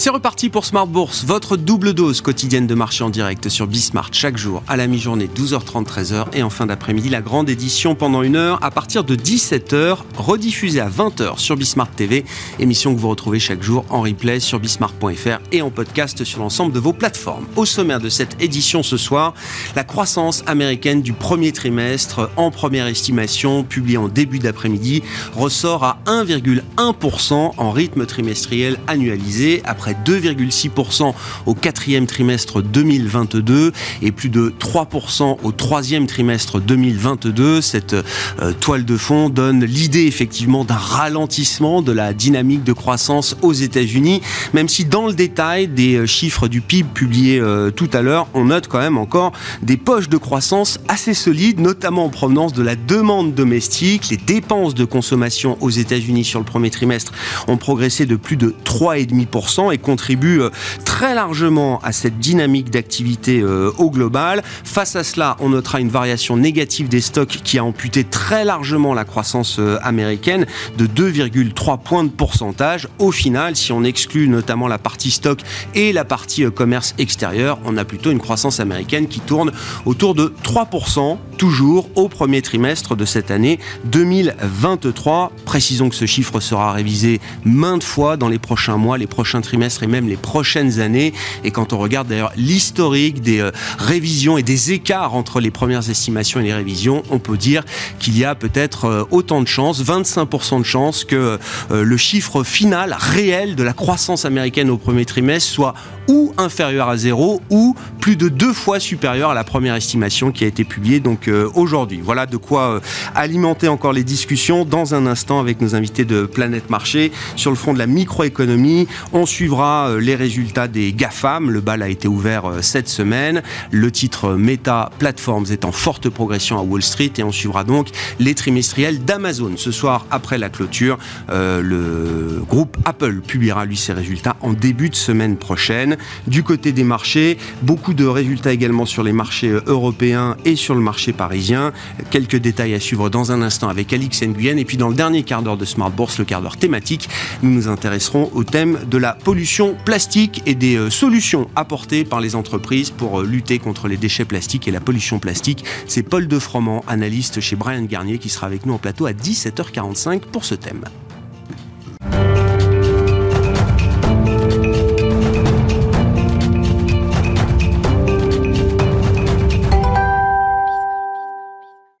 C'est reparti pour Smart Bourse, votre double dose quotidienne de marché en direct sur Bismart chaque jour à la mi-journée 12h30 13h et en fin d'après-midi la grande édition pendant une heure à partir de 17h rediffusée à 20h sur Bismart TV, émission que vous retrouvez chaque jour en replay sur bismart.fr et en podcast sur l'ensemble de vos plateformes. Au sommaire de cette édition ce soir, la croissance américaine du premier trimestre en première estimation publiée en début d'après-midi ressort à 1,1% en rythme trimestriel annualisé après 2,6% au quatrième trimestre 2022 et plus de 3% au troisième trimestre 2022. Cette euh, toile de fond donne l'idée effectivement d'un ralentissement de la dynamique de croissance aux États-Unis, même si dans le détail des euh, chiffres du PIB publiés euh, tout à l'heure, on note quand même encore des poches de croissance assez solides, notamment en provenance de la demande domestique. Les dépenses de consommation aux États-Unis sur le premier trimestre ont progressé de plus de 3,5% et contribue euh, très largement à cette dynamique d'activité euh, au global. Face à cela, on notera une variation négative des stocks qui a amputé très largement la croissance euh, américaine de 2,3 points de pourcentage. Au final, si on exclut notamment la partie stock et la partie commerce extérieur, on a plutôt une croissance américaine qui tourne autour de 3%, toujours au premier trimestre de cette année 2023. Précisons que ce chiffre sera révisé maintes fois dans les prochains mois, les prochains trimestres et même les prochaines années. Et quand on regarde d'ailleurs l'historique des euh, révisions et des écarts entre les premières estimations et les révisions, on peut dire qu'il y a peut-être euh, autant de chances, 25% de chances que euh, le chiffre final réel de la croissance américaine au premier trimestre soit ou inférieur à zéro ou plus de deux fois supérieur à la première estimation qui a été publiée donc aujourd'hui. Voilà de quoi alimenter encore les discussions dans un instant avec nos invités de Planète Marché sur le front de la microéconomie. On suivra euh, les résultats des GAFAM. Le bal a été ouvert euh, cette semaine. Le titre Meta Platforms est en forte progression à Wall Street et on suivra donc les trimestriels d'Amazon. Ce soir, après la clôture, euh, le groupe Apple publiera lui ses résultats en début de semaine prochaine. Du côté des marchés, beaucoup de résultats également sur les marchés européens et sur le marché parisien. Quelques détails à suivre dans un instant avec Alix Nguyen. Et puis dans le dernier quart d'heure de Smart Bourse, le quart d'heure thématique, nous nous intéresserons au thème de la pollution plastique et des euh, solutions apportées par les entreprises pour euh, lutter contre les déchets plastiques et la pollution plastique. C'est Paul Defroment, analyste chez Brian Garnier, qui sera avec nous en plateau à 17h45 pour ce thème.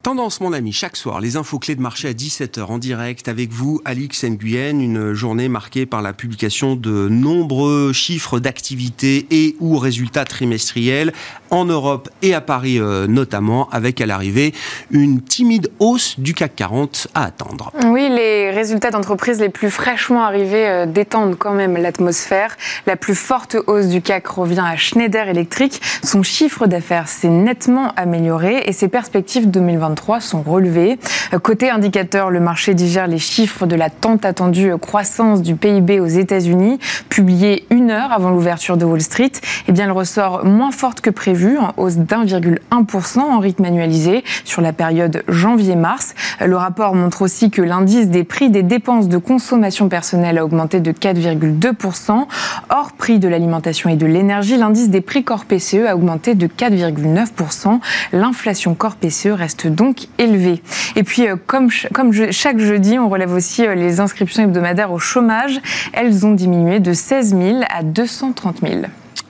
Tendance, mon ami, chaque soir, les infos clés de marché à 17h en direct avec vous, Alix Nguyen. Une journée marquée par la publication de nombreux chiffres d'activité et ou résultats trimestriels en Europe et à Paris euh, notamment, avec à l'arrivée une timide hausse du CAC 40 à attendre. Oui, les résultats d'entreprises les plus fraîchement arrivés euh, détendent quand même l'atmosphère. La plus forte hausse du CAC revient à Schneider Electric. Son chiffre d'affaires s'est nettement amélioré et ses perspectives 2023 sont relevées. Euh, côté indicateur, le marché digère les chiffres de la tant attendue croissance du PIB aux États-Unis, publié une heure avant l'ouverture de Wall Street. Eh bien, elle ressort moins forte que prévu en hausse d'1,1% en rythme annualisé sur la période janvier-mars. Le rapport montre aussi que l'indice des prix des dépenses de consommation personnelle a augmenté de 4,2%. Hors prix de l'alimentation et de l'énergie, l'indice des prix corps PCE a augmenté de 4,9%. L'inflation corps PCE reste donc élevée. Et puis, euh, comme, comme chaque jeudi, on relève aussi euh, les inscriptions hebdomadaires au chômage. Elles ont diminué de 16 000 à 230 000.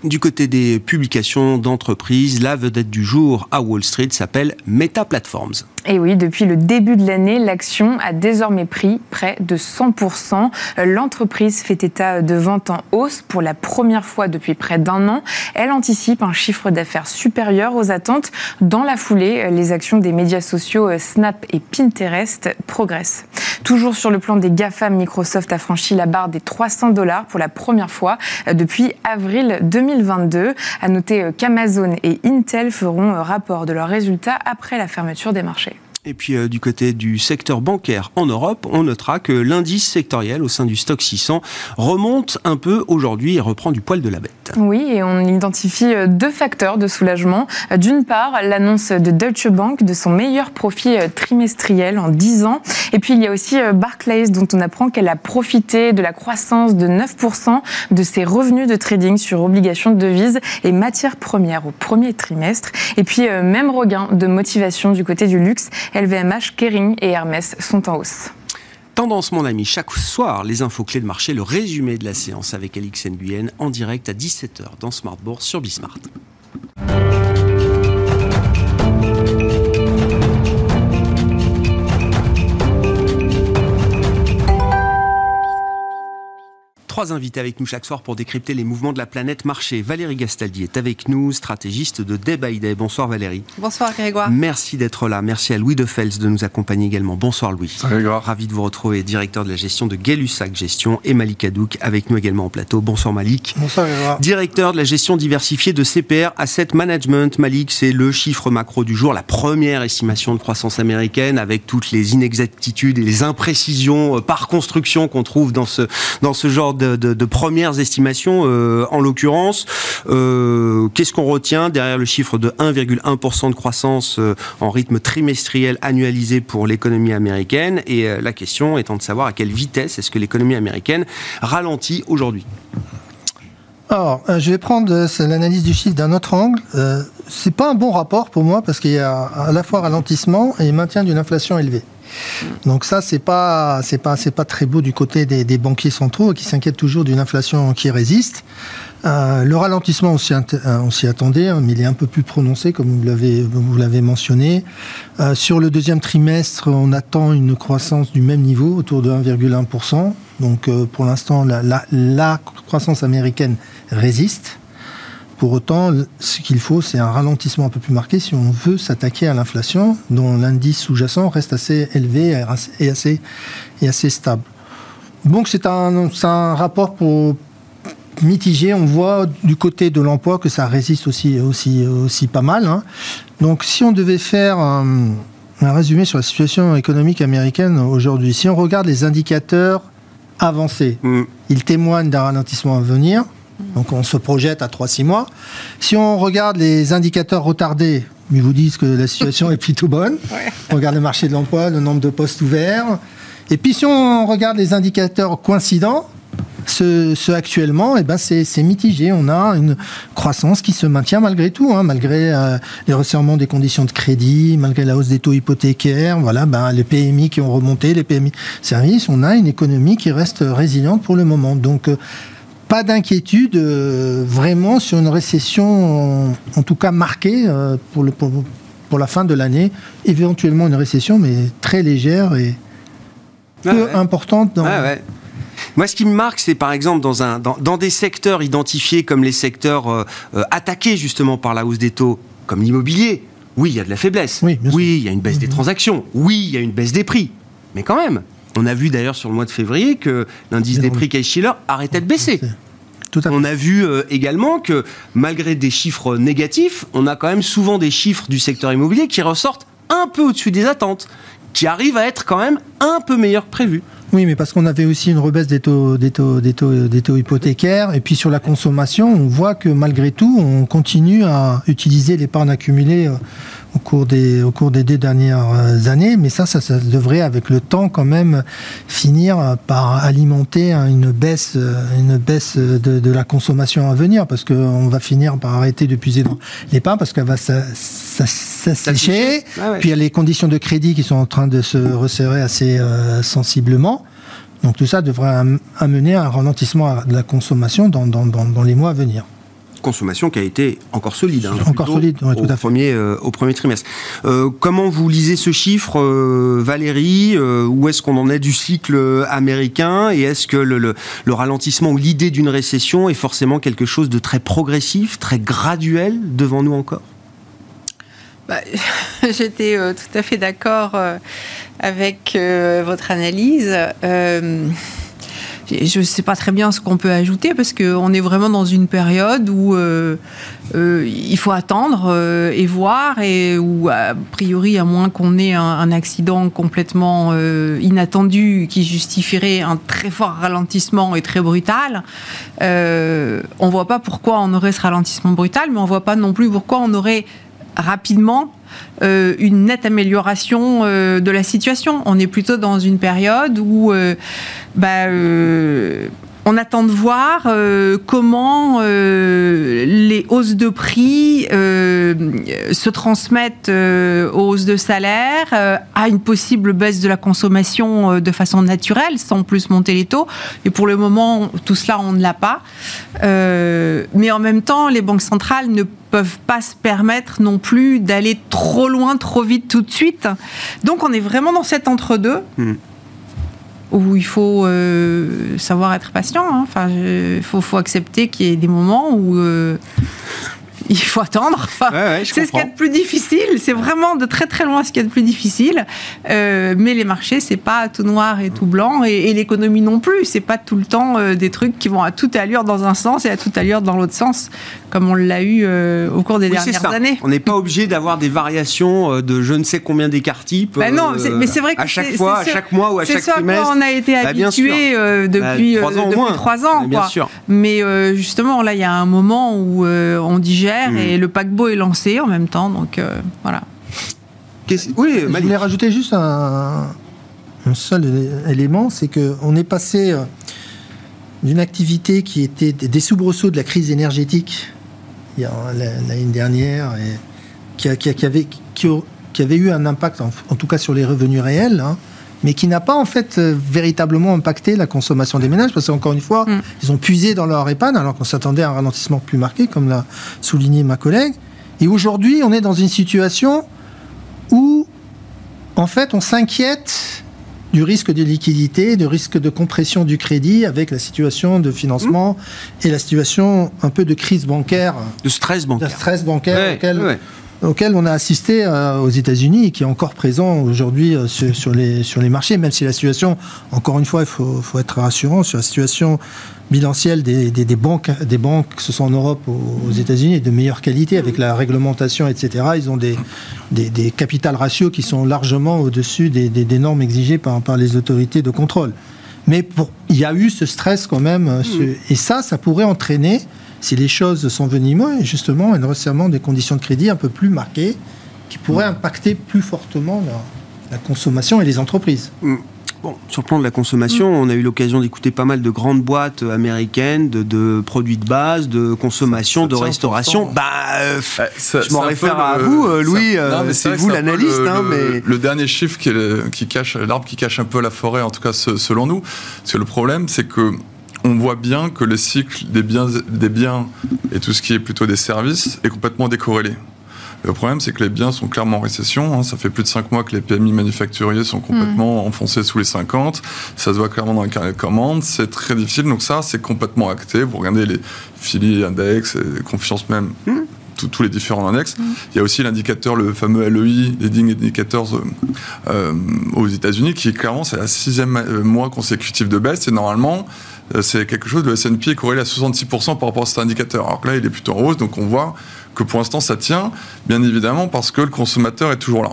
Du côté des publications d'entreprises, la vedette du jour à Wall Street s'appelle Meta Platforms. Et oui, depuis le début de l'année, l'action a désormais pris près de 100%. L'entreprise fait état de ventes en hausse pour la première fois depuis près d'un an. Elle anticipe un chiffre d'affaires supérieur aux attentes. Dans la foulée, les actions des médias sociaux Snap et Pinterest progressent. Toujours sur le plan des GAFA, Microsoft a franchi la barre des 300 dollars pour la première fois depuis avril 2022. À noter qu'Amazon et Intel feront rapport de leurs résultats après la fermeture des marchés. Et puis euh, du côté du secteur bancaire en Europe, on notera que l'indice sectoriel au sein du stock 600 remonte un peu aujourd'hui et reprend du poil de la bête. Oui, et on identifie euh, deux facteurs de soulagement. D'une part, l'annonce de Deutsche Bank de son meilleur profit euh, trimestriel en 10 ans. Et puis il y a aussi Barclays dont on apprend qu'elle a profité de la croissance de 9% de ses revenus de trading sur obligations de devises et matières premières au premier trimestre. Et puis même regain de motivation du côté du luxe LVMH, Kering et Hermès sont en hausse. Tendance, mon ami, chaque soir, les infos clés de marché, le résumé de la séance avec Alix Nguyen en direct à 17h dans Smart sur Bismart. Trois invités avec nous chaque soir pour décrypter les mouvements de la planète marché. Valérie Gastaldi est avec nous, stratégiste de Day by Day. Bonsoir Valérie. Bonsoir Grégoire. Merci d'être là. Merci à Louis de Fels de nous accompagner également. Bonsoir Louis. Salut Grégoire. Ravi de vous retrouver, directeur de la gestion de Gay-Lussac Gestion et Malik Hadouk avec nous également en plateau. Bonsoir Malik. Bonsoir Grégoire. Directeur de la gestion diversifiée de CPR Asset Management. Malik, c'est le chiffre macro du jour, la première estimation de croissance américaine avec toutes les inexactitudes et les imprécisions euh, par construction qu'on trouve dans ce, dans ce genre de, premières estimations euh, en l'occurrence. Euh, qu'est-ce qu'on retient derrière le chiffre de 1,1% de croissance euh, en rythme trimestriel annualisé pour l'économie américaine? Et la question étant de savoir à quelle vitesse est-ce que l'économie américaine ralentit aujourd'hui? Alors, je vais prendre l'analyse du chiffre d'un autre angle. c'est pas un bon rapport pour moi parce qu'il y a à la fois ralentissement et maintien d'une inflation élevée. Donc ça, c'est pas, c'est pas, c'est pas très beau du côté des, banquiers centraux qui s'inquiètent toujours d'une inflation qui résiste. Euh, le ralentissement, on s'y, euh, attendait, hein, mais il est un peu plus prononcé, comme vous l'avez, vous l'avez mentionné. Euh, sur le deuxième trimestre, on attend une croissance du même niveau, autour de 1,1%. Donc pour l'instant, la croissance américaine résiste. Pour autant, ce qu'il faut, c'est un ralentissement un peu plus marqué si on veut s'attaquer à l'inflation, dont l'indice sous-jacent reste assez élevé et assez, et assez stable. Donc c'est un, un rapport pour mitigé. On voit du côté de l'emploi que ça résiste aussi, aussi, aussi pas mal. Hein. Donc si on devait faire un, résumé sur la situation économique américaine aujourd'hui, si on regarde les indicateurs avancés, mm. ils témoignent d'un ralentissement à venir. Donc on se projette à 3-6 mois. Si on regarde les indicateurs retardés, ils vous disent que la situation est plutôt bonne. On regarde le marché de l'emploi, le nombre de postes ouverts. Et puis si on regarde les indicateurs coïncidents, ceux, actuellement, eh ben c'est mitigé. On a une croissance qui se maintient malgré tout, hein, malgré euh, les resserrements des conditions de crédit, malgré la hausse des taux hypothécaires, voilà, ben, les PMI qui ont remonté, les PMI services, on a une économie qui reste résiliente pour le moment. Donc euh, pas d'inquiétude euh, vraiment sur une récession, en, tout cas marquée euh, pour, le, pour, la fin de l'année. Éventuellement une récession, mais très légère et ah peu importante. Dans... Ah Moi, ce qui me marque, c'est par exemple dans, un, dans, des secteurs identifiés comme les secteurs euh, attaqués justement par la hausse des taux, comme l'immobilier. Oui, il y a de la faiblesse. Oui, il y a une baisse des mhm. transactions. Oui, il y a une baisse des prix. Mais quand même, on a vu d'ailleurs sur le mois de février que l'indice des prix Case-Shiller arrêtait de baisser. On a vu euh, également que malgré des chiffres négatifs, on a quand même souvent des chiffres du secteur immobilier qui ressortent un peu au-dessus des attentes, qui arrivent à être quand même un peu meilleurs que prévu. Oui, mais parce qu'on avait aussi une rebaisse des taux, des taux, des taux, des taux hypothécaires. Et puis sur la consommation, on voit que malgré tout, on continue à utiliser l'épargne accumulée euh, au cours des, au cours des deux dernières euh, années. Mais ça, ça, devrait, avec le temps, quand même, finir par alimenter une baisse, euh, une baisse de, la consommation à venir, parce qu'on va finir par arrêter de puiser dans l'épargne, parce qu'elle va s'assécher. Ah Puis il y a les conditions de crédit qui sont en train de se resserrer assez euh, sensiblement. Donc tout ça devrait amener à un ralentissement de la consommation dans, dans, dans les mois à venir consommation qui a été encore solide. Hein, encore solide, tout au, à fait. Premier, euh, au premier trimestre. Euh, comment vous lisez ce chiffre, euh, Valérie Où est-ce qu'on en est du cycle américain Et est-ce que le, le, ralentissement ou l'idée d'une récession est forcément quelque chose de très progressif, très graduel devant nous encore? Bah, J'étais tout à fait d'accord avec votre analyse. Je ne sais pas très bien ce qu'on peut ajouter parce qu'on est vraiment dans une période où euh, euh, il faut attendre euh, et voir et où a priori à moins qu'on ait un, accident complètement inattendu qui justifierait un très fort ralentissement et très brutal, on voit pas pourquoi on aurait ce ralentissement brutal, mais on voit pas non plus pourquoi on aurait rapidement euh, une nette amélioration euh, de la situation. On est plutôt dans une période où euh, bah, on attend de voir comment les hausses de prix se transmettent aux hausses de salaire, à une possible baisse de la consommation de façon naturelle, sans plus monter les taux. Et pour le moment, tout cela, on ne l'a pas. mais en même temps, les banques centrales ne peuvent pas se permettre non plus d'aller trop loin, trop vite tout de suite. Donc on est vraiment dans cet entre-deux. Hmm. Où il faut euh, savoir être patient. Hein. Enfin, il faut, accepter qu'il y ait des moments où euh, il faut attendre. c'est ce qui est le plus difficile. C'est vraiment de très très loin ce qui est le plus difficile. Euh, mais les marchés, c'est pas tout noir et tout blanc, et, l'économie non plus. C'est pas tout le temps euh, des trucs qui vont à toute allure dans un sens et à toute allure dans l'autre sens, comme on l'a eu euh, au cours des dernières années. On n'est pas obligé d'avoir des variations de je ne sais combien d'écarts types. Bah non, mais c'est vrai que à chaque fois, à chaque mois ou à chaque trimestre. C'est on a été bah, habitué depuis bah, trois ans, Bien sûr. Mais justement, là, il y a un moment où on digère et le paquebot est lancé en même temps. Donc euh, voilà. Oui, je voulais rajouter juste un, seul élément, c'est qu'on est passé euh, d'une activité qui était des soubresauts de la crise énergétique l'année dernière et qui, avait, qui, avait eu un impact, en, tout cas sur les revenus réels, hein, mais qui n'a pas en fait euh, véritablement impacté la consommation des ménages, parce qu'encore une fois, mm. ils ont puisé dans leur épargne, alors qu'on s'attendait à un ralentissement plus marqué, comme l'a souligné ma collègue. Et aujourd'hui, on est dans une situation où, en fait, on s'inquiète du risque de liquidité, du risque de compression du crédit avec la situation de financement mm. et la situation un peu de crise bancaire. De stress bancaire. De stress bancaire auquel on a assisté euh, aux États-Unis et qui est encore présent aujourd'hui euh, sur, les, sur les marchés, même si la situation, encore une fois, il faut, faut être rassurant sur la situation bilancielle des, des, banques, des banques, que ce soit en Europe ou aux États-Unis, est de meilleure qualité avec la réglementation, etc. Ils ont des, des, des capital ratios qui sont largement au-dessus des, des, normes exigées par, par les autorités de contrôle. Mais pour, il y a eu ce stress quand même, euh, et ça, ça pourrait entraîner si les choses sont venimeuses, justement un resserrement des conditions de crédit un peu plus marqué, qui pourrait impacter plus fortement la, consommation et les entreprises. Mm. Bon, sur le plan de la consommation, mm. on a eu l'occasion d'écouter pas mal de grandes boîtes américaines de, produits de base, de consommation, de restauration. Bah, euh, eh, je m'en réfère à vous, euh, Louis. Euh, c'est vous l'analyste. Hein, mais... le, dernier chiffre qui, qui cache l'arbre qui cache un peu la forêt, en tout cas selon nous. Parce que le problème, c'est que on voit bien que le cycle des biens, des biens et tout ce qui est plutôt des services est complètement décorrélé. Le problème, c'est que les biens sont clairement en récession. Hein. Ça fait plus de 5 mois que les PMI manufacturiers sont complètement mm. enfoncés sous les 50. Ça se voit clairement dans les carnet de commandes. C'est très difficile. Donc ça, c'est complètement acté. Vous regardez les filiers index, et confiance même. Mm. tous les différents index. Mm. Il y a aussi l'indicateur, le fameux LEI, Leading Indicators euh, euh, aux États-Unis, qui clairement c'est la sixième euh, mois consécutif de baisse. Et normalement, c'est quelque chose, le S&P est corrélé à 66% par rapport à cet indicateur. Alors que là, il est plutôt en hausse, donc on voit que pour l'instant, ça tient, bien évidemment, parce que le consommateur est toujours là.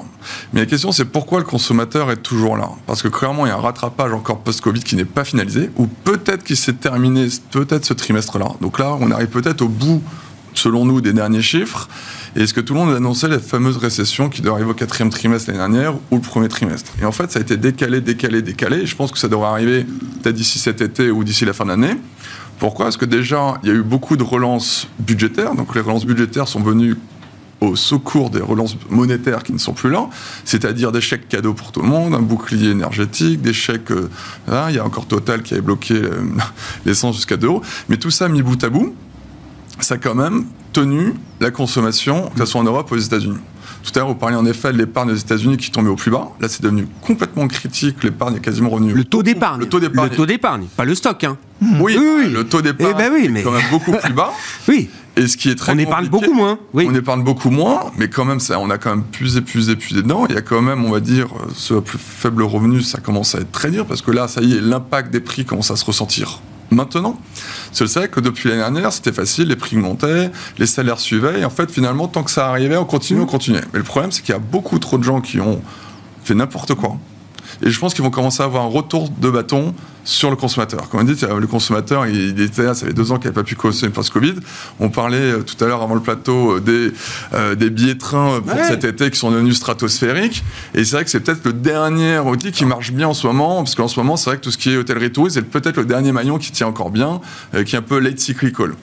Mais la question, c'est pourquoi le consommateur est toujours là? Parce que clairement, il y a un rattrapage encore post-Covid qui n'est pas finalisé, ou peut-être qu'il s'est terminé, peut-être ce trimestre-là. Donc là, on arrive peut-être au bout selon nous, des derniers chiffres Et est-ce que tout le monde a annoncé la fameuse récession qui doit arriver au quatrième trimestre l'année dernière ou le premier trimestre? Et en fait, ça a été décalé, décalé, décalé. Et je pense que ça devrait arriver peut-être d'ici cet été ou d'ici la fin d'année. Pourquoi? Parce que déjà, il y a eu beaucoup de relances budgétaires. Donc les relances budgétaires sont venues au secours des relances monétaires qui ne sont plus là, c'est-à-dire des chèques cadeaux pour tout le monde, un bouclier énergétique, des chèques... Euh, il y a encore Total qui avait bloqué euh, l'essence jusqu'à 2 euros. Mais tout ça mis bout à bout, ça quand même tenu la consommation, que ce soit en Europe ou aux États-Unis. Tout à l'heure, vous parliez en effet de l'épargne aux États-Unis qui tombait au plus bas. Là, c'est devenu complètement critique. L'épargne est quasiment revenue. Le taux d'épargne. Le taux d'épargne. Le taux d'épargne, pas le stock. Hein. Oui, Oui, oui. le taux d'épargne Eh ben oui, mais- est quand même beaucoup plus bas. Oui, Et ce qui est très on épargne beaucoup moins. Oui. On épargne beaucoup moins, mais quand même, ça, on a quand même puisé, puisé, puisé dedans. Il y a quand même, on va dire, à plus faible revenu, ça commence à être très dur parce que là, ça y est, l'impact des prix commence à se ressentir maintenant. C'est vrai que depuis l'année dernière, c'était facile, les prix montaient, les salaires suivaient, et en fait, finalement, tant que ça arrivait, on continuait, on continuait. Mais le problème, c'est qu'il y a beaucoup trop de gens qui ont fait n'importe quoi. Et je pense qu'ils vont commencer à avoir un retour de bâton sur le consommateur. Comme on dit, le consommateur, il était là, ça fait deux ans qu'il n'avait pas pu consommer post-Covid. On parlait euh, tout à l'heure avant le plateau euh, des, euh, des billets de train euh, pour Ouais. cet été qui sont devenus stratosphériques. Et c'est vrai que c'est peut-être le dernier outil qui marche bien en ce moment, parce qu'en ce moment, c'est vrai que tout ce qui est hôtellerie tourisme, c'est peut-être le dernier maillon qui tient encore bien, euh, qui est un peu late cyclical.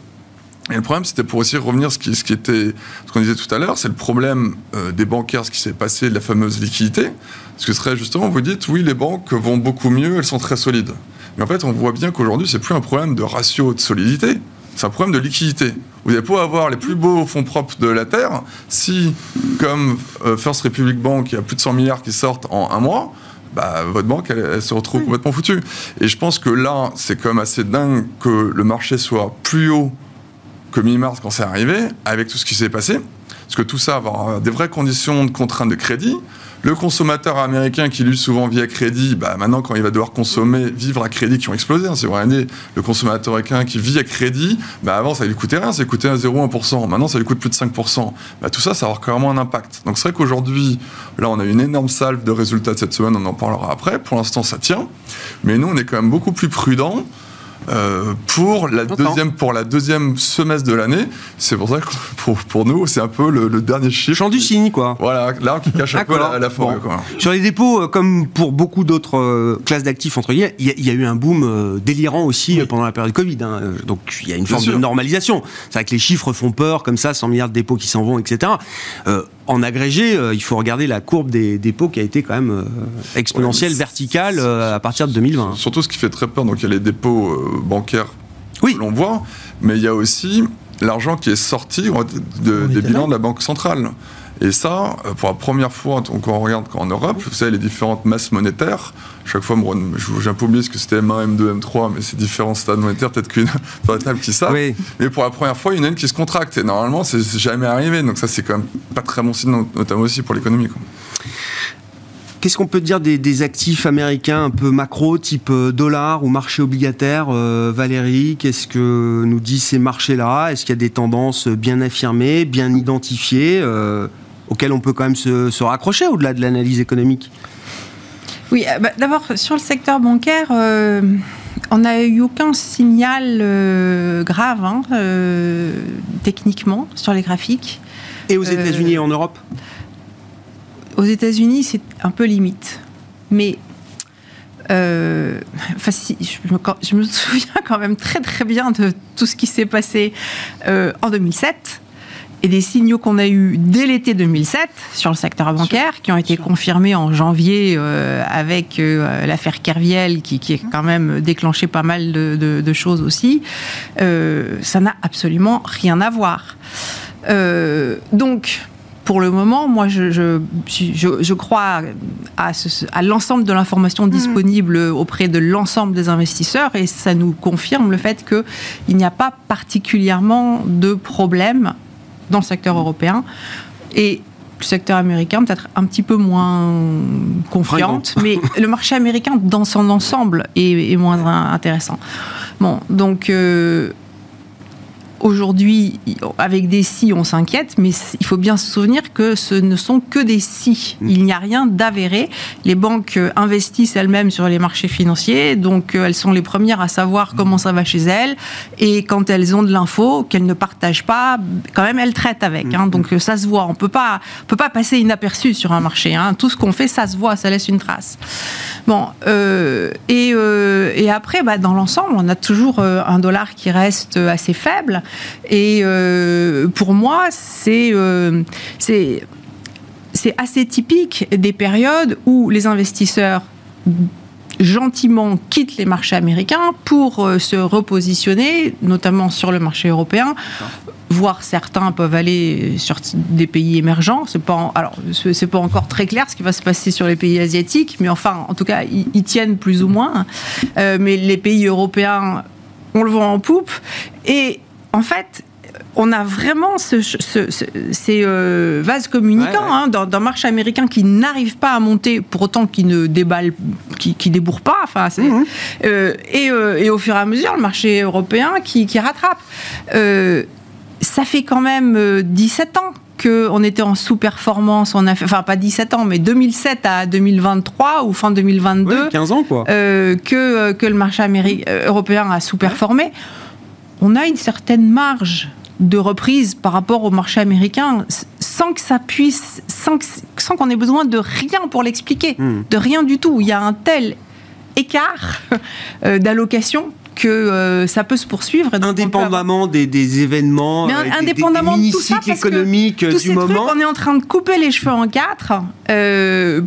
Et le problème, c'était pour aussi revenir ce qui, ce qui était, ce qu'on disait tout à l'heure, c'est le problème euh, des bancaires, ce qui s'est passé, de la fameuse liquidité. Parce que ce serait justement, vous dites, oui, les banques vont beaucoup mieux, elles sont très solides. Mais en fait, on voit bien qu'aujourd'hui, c'est plus un problème de ratio de solidité, c'est un problème de liquidité. Vous n'allez pas avoir les plus beaux fonds propres de la Terre si, comme euh, First Republic Bank, il y a plus de 100 milliards qui sortent en un mois, bah, votre banque, elle, elle se retrouve complètement foutue. Et je pense que là, c'est quand même assez dingue que le marché soit plus haut que mi-mars quand c'est arrivé, avec tout ce qui s'est passé. Parce que tout ça va avoir des vraies conditions de contrainte de crédit. Le consommateur américain qui lui souvent vit à crédit, bah maintenant quand il va devoir consommer, vivre à crédit qui ont explosé, hein, c'est vrai, le consommateur américain qui vit à crédit, bah avant ça lui coûtait rien, ça lui coûtait 0,1%, maintenant ça lui coûte plus de 5%. Bah, tout ça, ça va avoir carrément un impact. Donc c'est vrai qu'aujourd'hui, là on a une énorme salve de résultats de cette semaine, on en parlera après, pour l'instant ça tient, mais nous on est quand même beaucoup plus prudents. Euh, pour la deuxième pour la deuxième semestre de l'année, c'est pour ça que pour, pour nous c'est un peu le, le dernier chiffre. Chant du cygne, quoi. Voilà, là qui cache un peu la, la forêt. Bon. quoi. Sur les dépôts, euh, comme pour beaucoup d'autres euh, classes d'actifs, entre guillemets, il y, a- il y a eu un boom euh, délirant aussi pendant la période Covid. hein. Donc il y a une Bien forme sûr. de normalisation. C'est vrai que les chiffres font peur, comme ça, 100 milliards de dépôts qui s'en vont, etc. En agrégé, euh, il faut regarder la courbe des dépôts qui a été quand même euh, exponentielle, Ouais, verticale euh, à partir de 2020. Surtout ce qui fait très peur, donc il y a les dépôts euh, bancaires Oui. que l'on voit, mais il y a aussi l'argent qui est sorti de- des bilans de la Banque centrale. Et ça, pour la première fois, quand on regarde qu'en Europe, vous savez, les différentes masses monétaires, chaque fois, j'ai un peu oublié ce que c'était M1, M2, M3, mais c'est différents stades monétaires, peut-être qu'une dans la table qui savent. Oui. Mais pour la première fois, il y en a une qui se contracte. Et normalement, c'est jamais arrivé. Donc ça, c'est quand même pas très bon signe, not- notamment aussi pour l'économie. Qu'est-ce qu'on peut dire des, des actifs américains un peu macro, type euh, dollar ou marché obligataire euh, Valérie, qu'est-ce que nous disent ces marchés-là? Est-ce qu'il y a des tendances bien affirmées, bien identifiées, euh, auxquelles on peut quand même se, se raccrocher au-delà de l'analyse économique Oui, euh, bah, d'abord, sur le secteur bancaire, euh, on n'a eu aucun signal euh, grave, hein, euh, techniquement, sur les graphiques. Et aux États-Unis et en Europe? Aux États-Unis, c'est un peu limite. Mais. euh, enfin, si, je, me, quand- je me souviens quand même très très bien de tout ce qui s'est passé euh, en 2007 et des signaux qu'on a eus dès l'été 2007 sur le secteur bancaire, qui ont été confirmés en janvier euh, avec euh, l'affaire Kerviel, qui, qui a quand même déclenché pas mal de, de- de choses aussi. Euh, ça n'a absolument rien à voir. Donc, pour le moment, moi, je, je, je- je crois à, à l'ensemble de l'information disponible auprès de l'ensemble des investisseurs et ça nous confirme le fait qu'il n'y a pas particulièrement de problème dans le secteur européen et le secteur américain peut-être un petit peu moins confiante, mais le marché américain dans son ensemble est, est moins intéressant. Bon, donc euh, aujourd'hui, avec des si, on s'inquiète, mais il faut bien se souvenir que ce ne sont que des si. Il n'y a rien d'avéré. Les banques euh, investissent elles-mêmes sur les marchés financiers, donc euh, elles sont les premières à savoir comment ça va chez elles. Et quand elles ont de l'info qu'elles ne partagent pas, quand même elles traitent avec. hein. donc euh, ça se voit. On peut pas, on peut pas passer inaperçu sur un marché. hein. Tout ce qu'on fait, ça se voit, ça laisse une trace. Bon, euh, et, euh, et après, bah, dans l'ensemble, on a toujours un dollar qui reste assez faible. Et euh, pour moi, c'est euh, assez typique des périodes où les investisseurs gentiment quittent les marchés américains pour euh, se repositionner, notamment sur le marché européen, voire certains peuvent aller sur des pays émergents. C'est pas, alors, c'est pas encore très clair ce qui va se passer sur les pays asiatiques, mais enfin, en tout cas, ils, tiennent plus ou moins. Euh, mais les pays européens, on le voit en poupe. Et en fait, on a vraiment ce, ces euh, vases communicants hein, dans, marché américain qui n'arrivent pas à monter, pour autant qui ne qui, qui débourrent pas. Enfin, mhm. euh, euh, et, au fur et à mesure, le marché européen qui, rattrape. ça fait quand même 17 ans qu'on était en sous-performance, on a fait, enfin pas 17 ans, mais 2007 à 2023 ou fin 2022, 15 ans quoi, que, que le marché européen a sous-performé. On a une certaine marge de reprise par rapport au marché américain sans que ça puisse, sans, sans qu'on ait besoin de rien pour l'expliquer, hmm. de rien du tout. Il y a un tel écart euh, d'allocation que euh, ça peut se poursuivre. Indépendamment des, événements, Mais euh, indépendamment de tout ça, économiques du moment. on est en train de couper les cheveux en quatre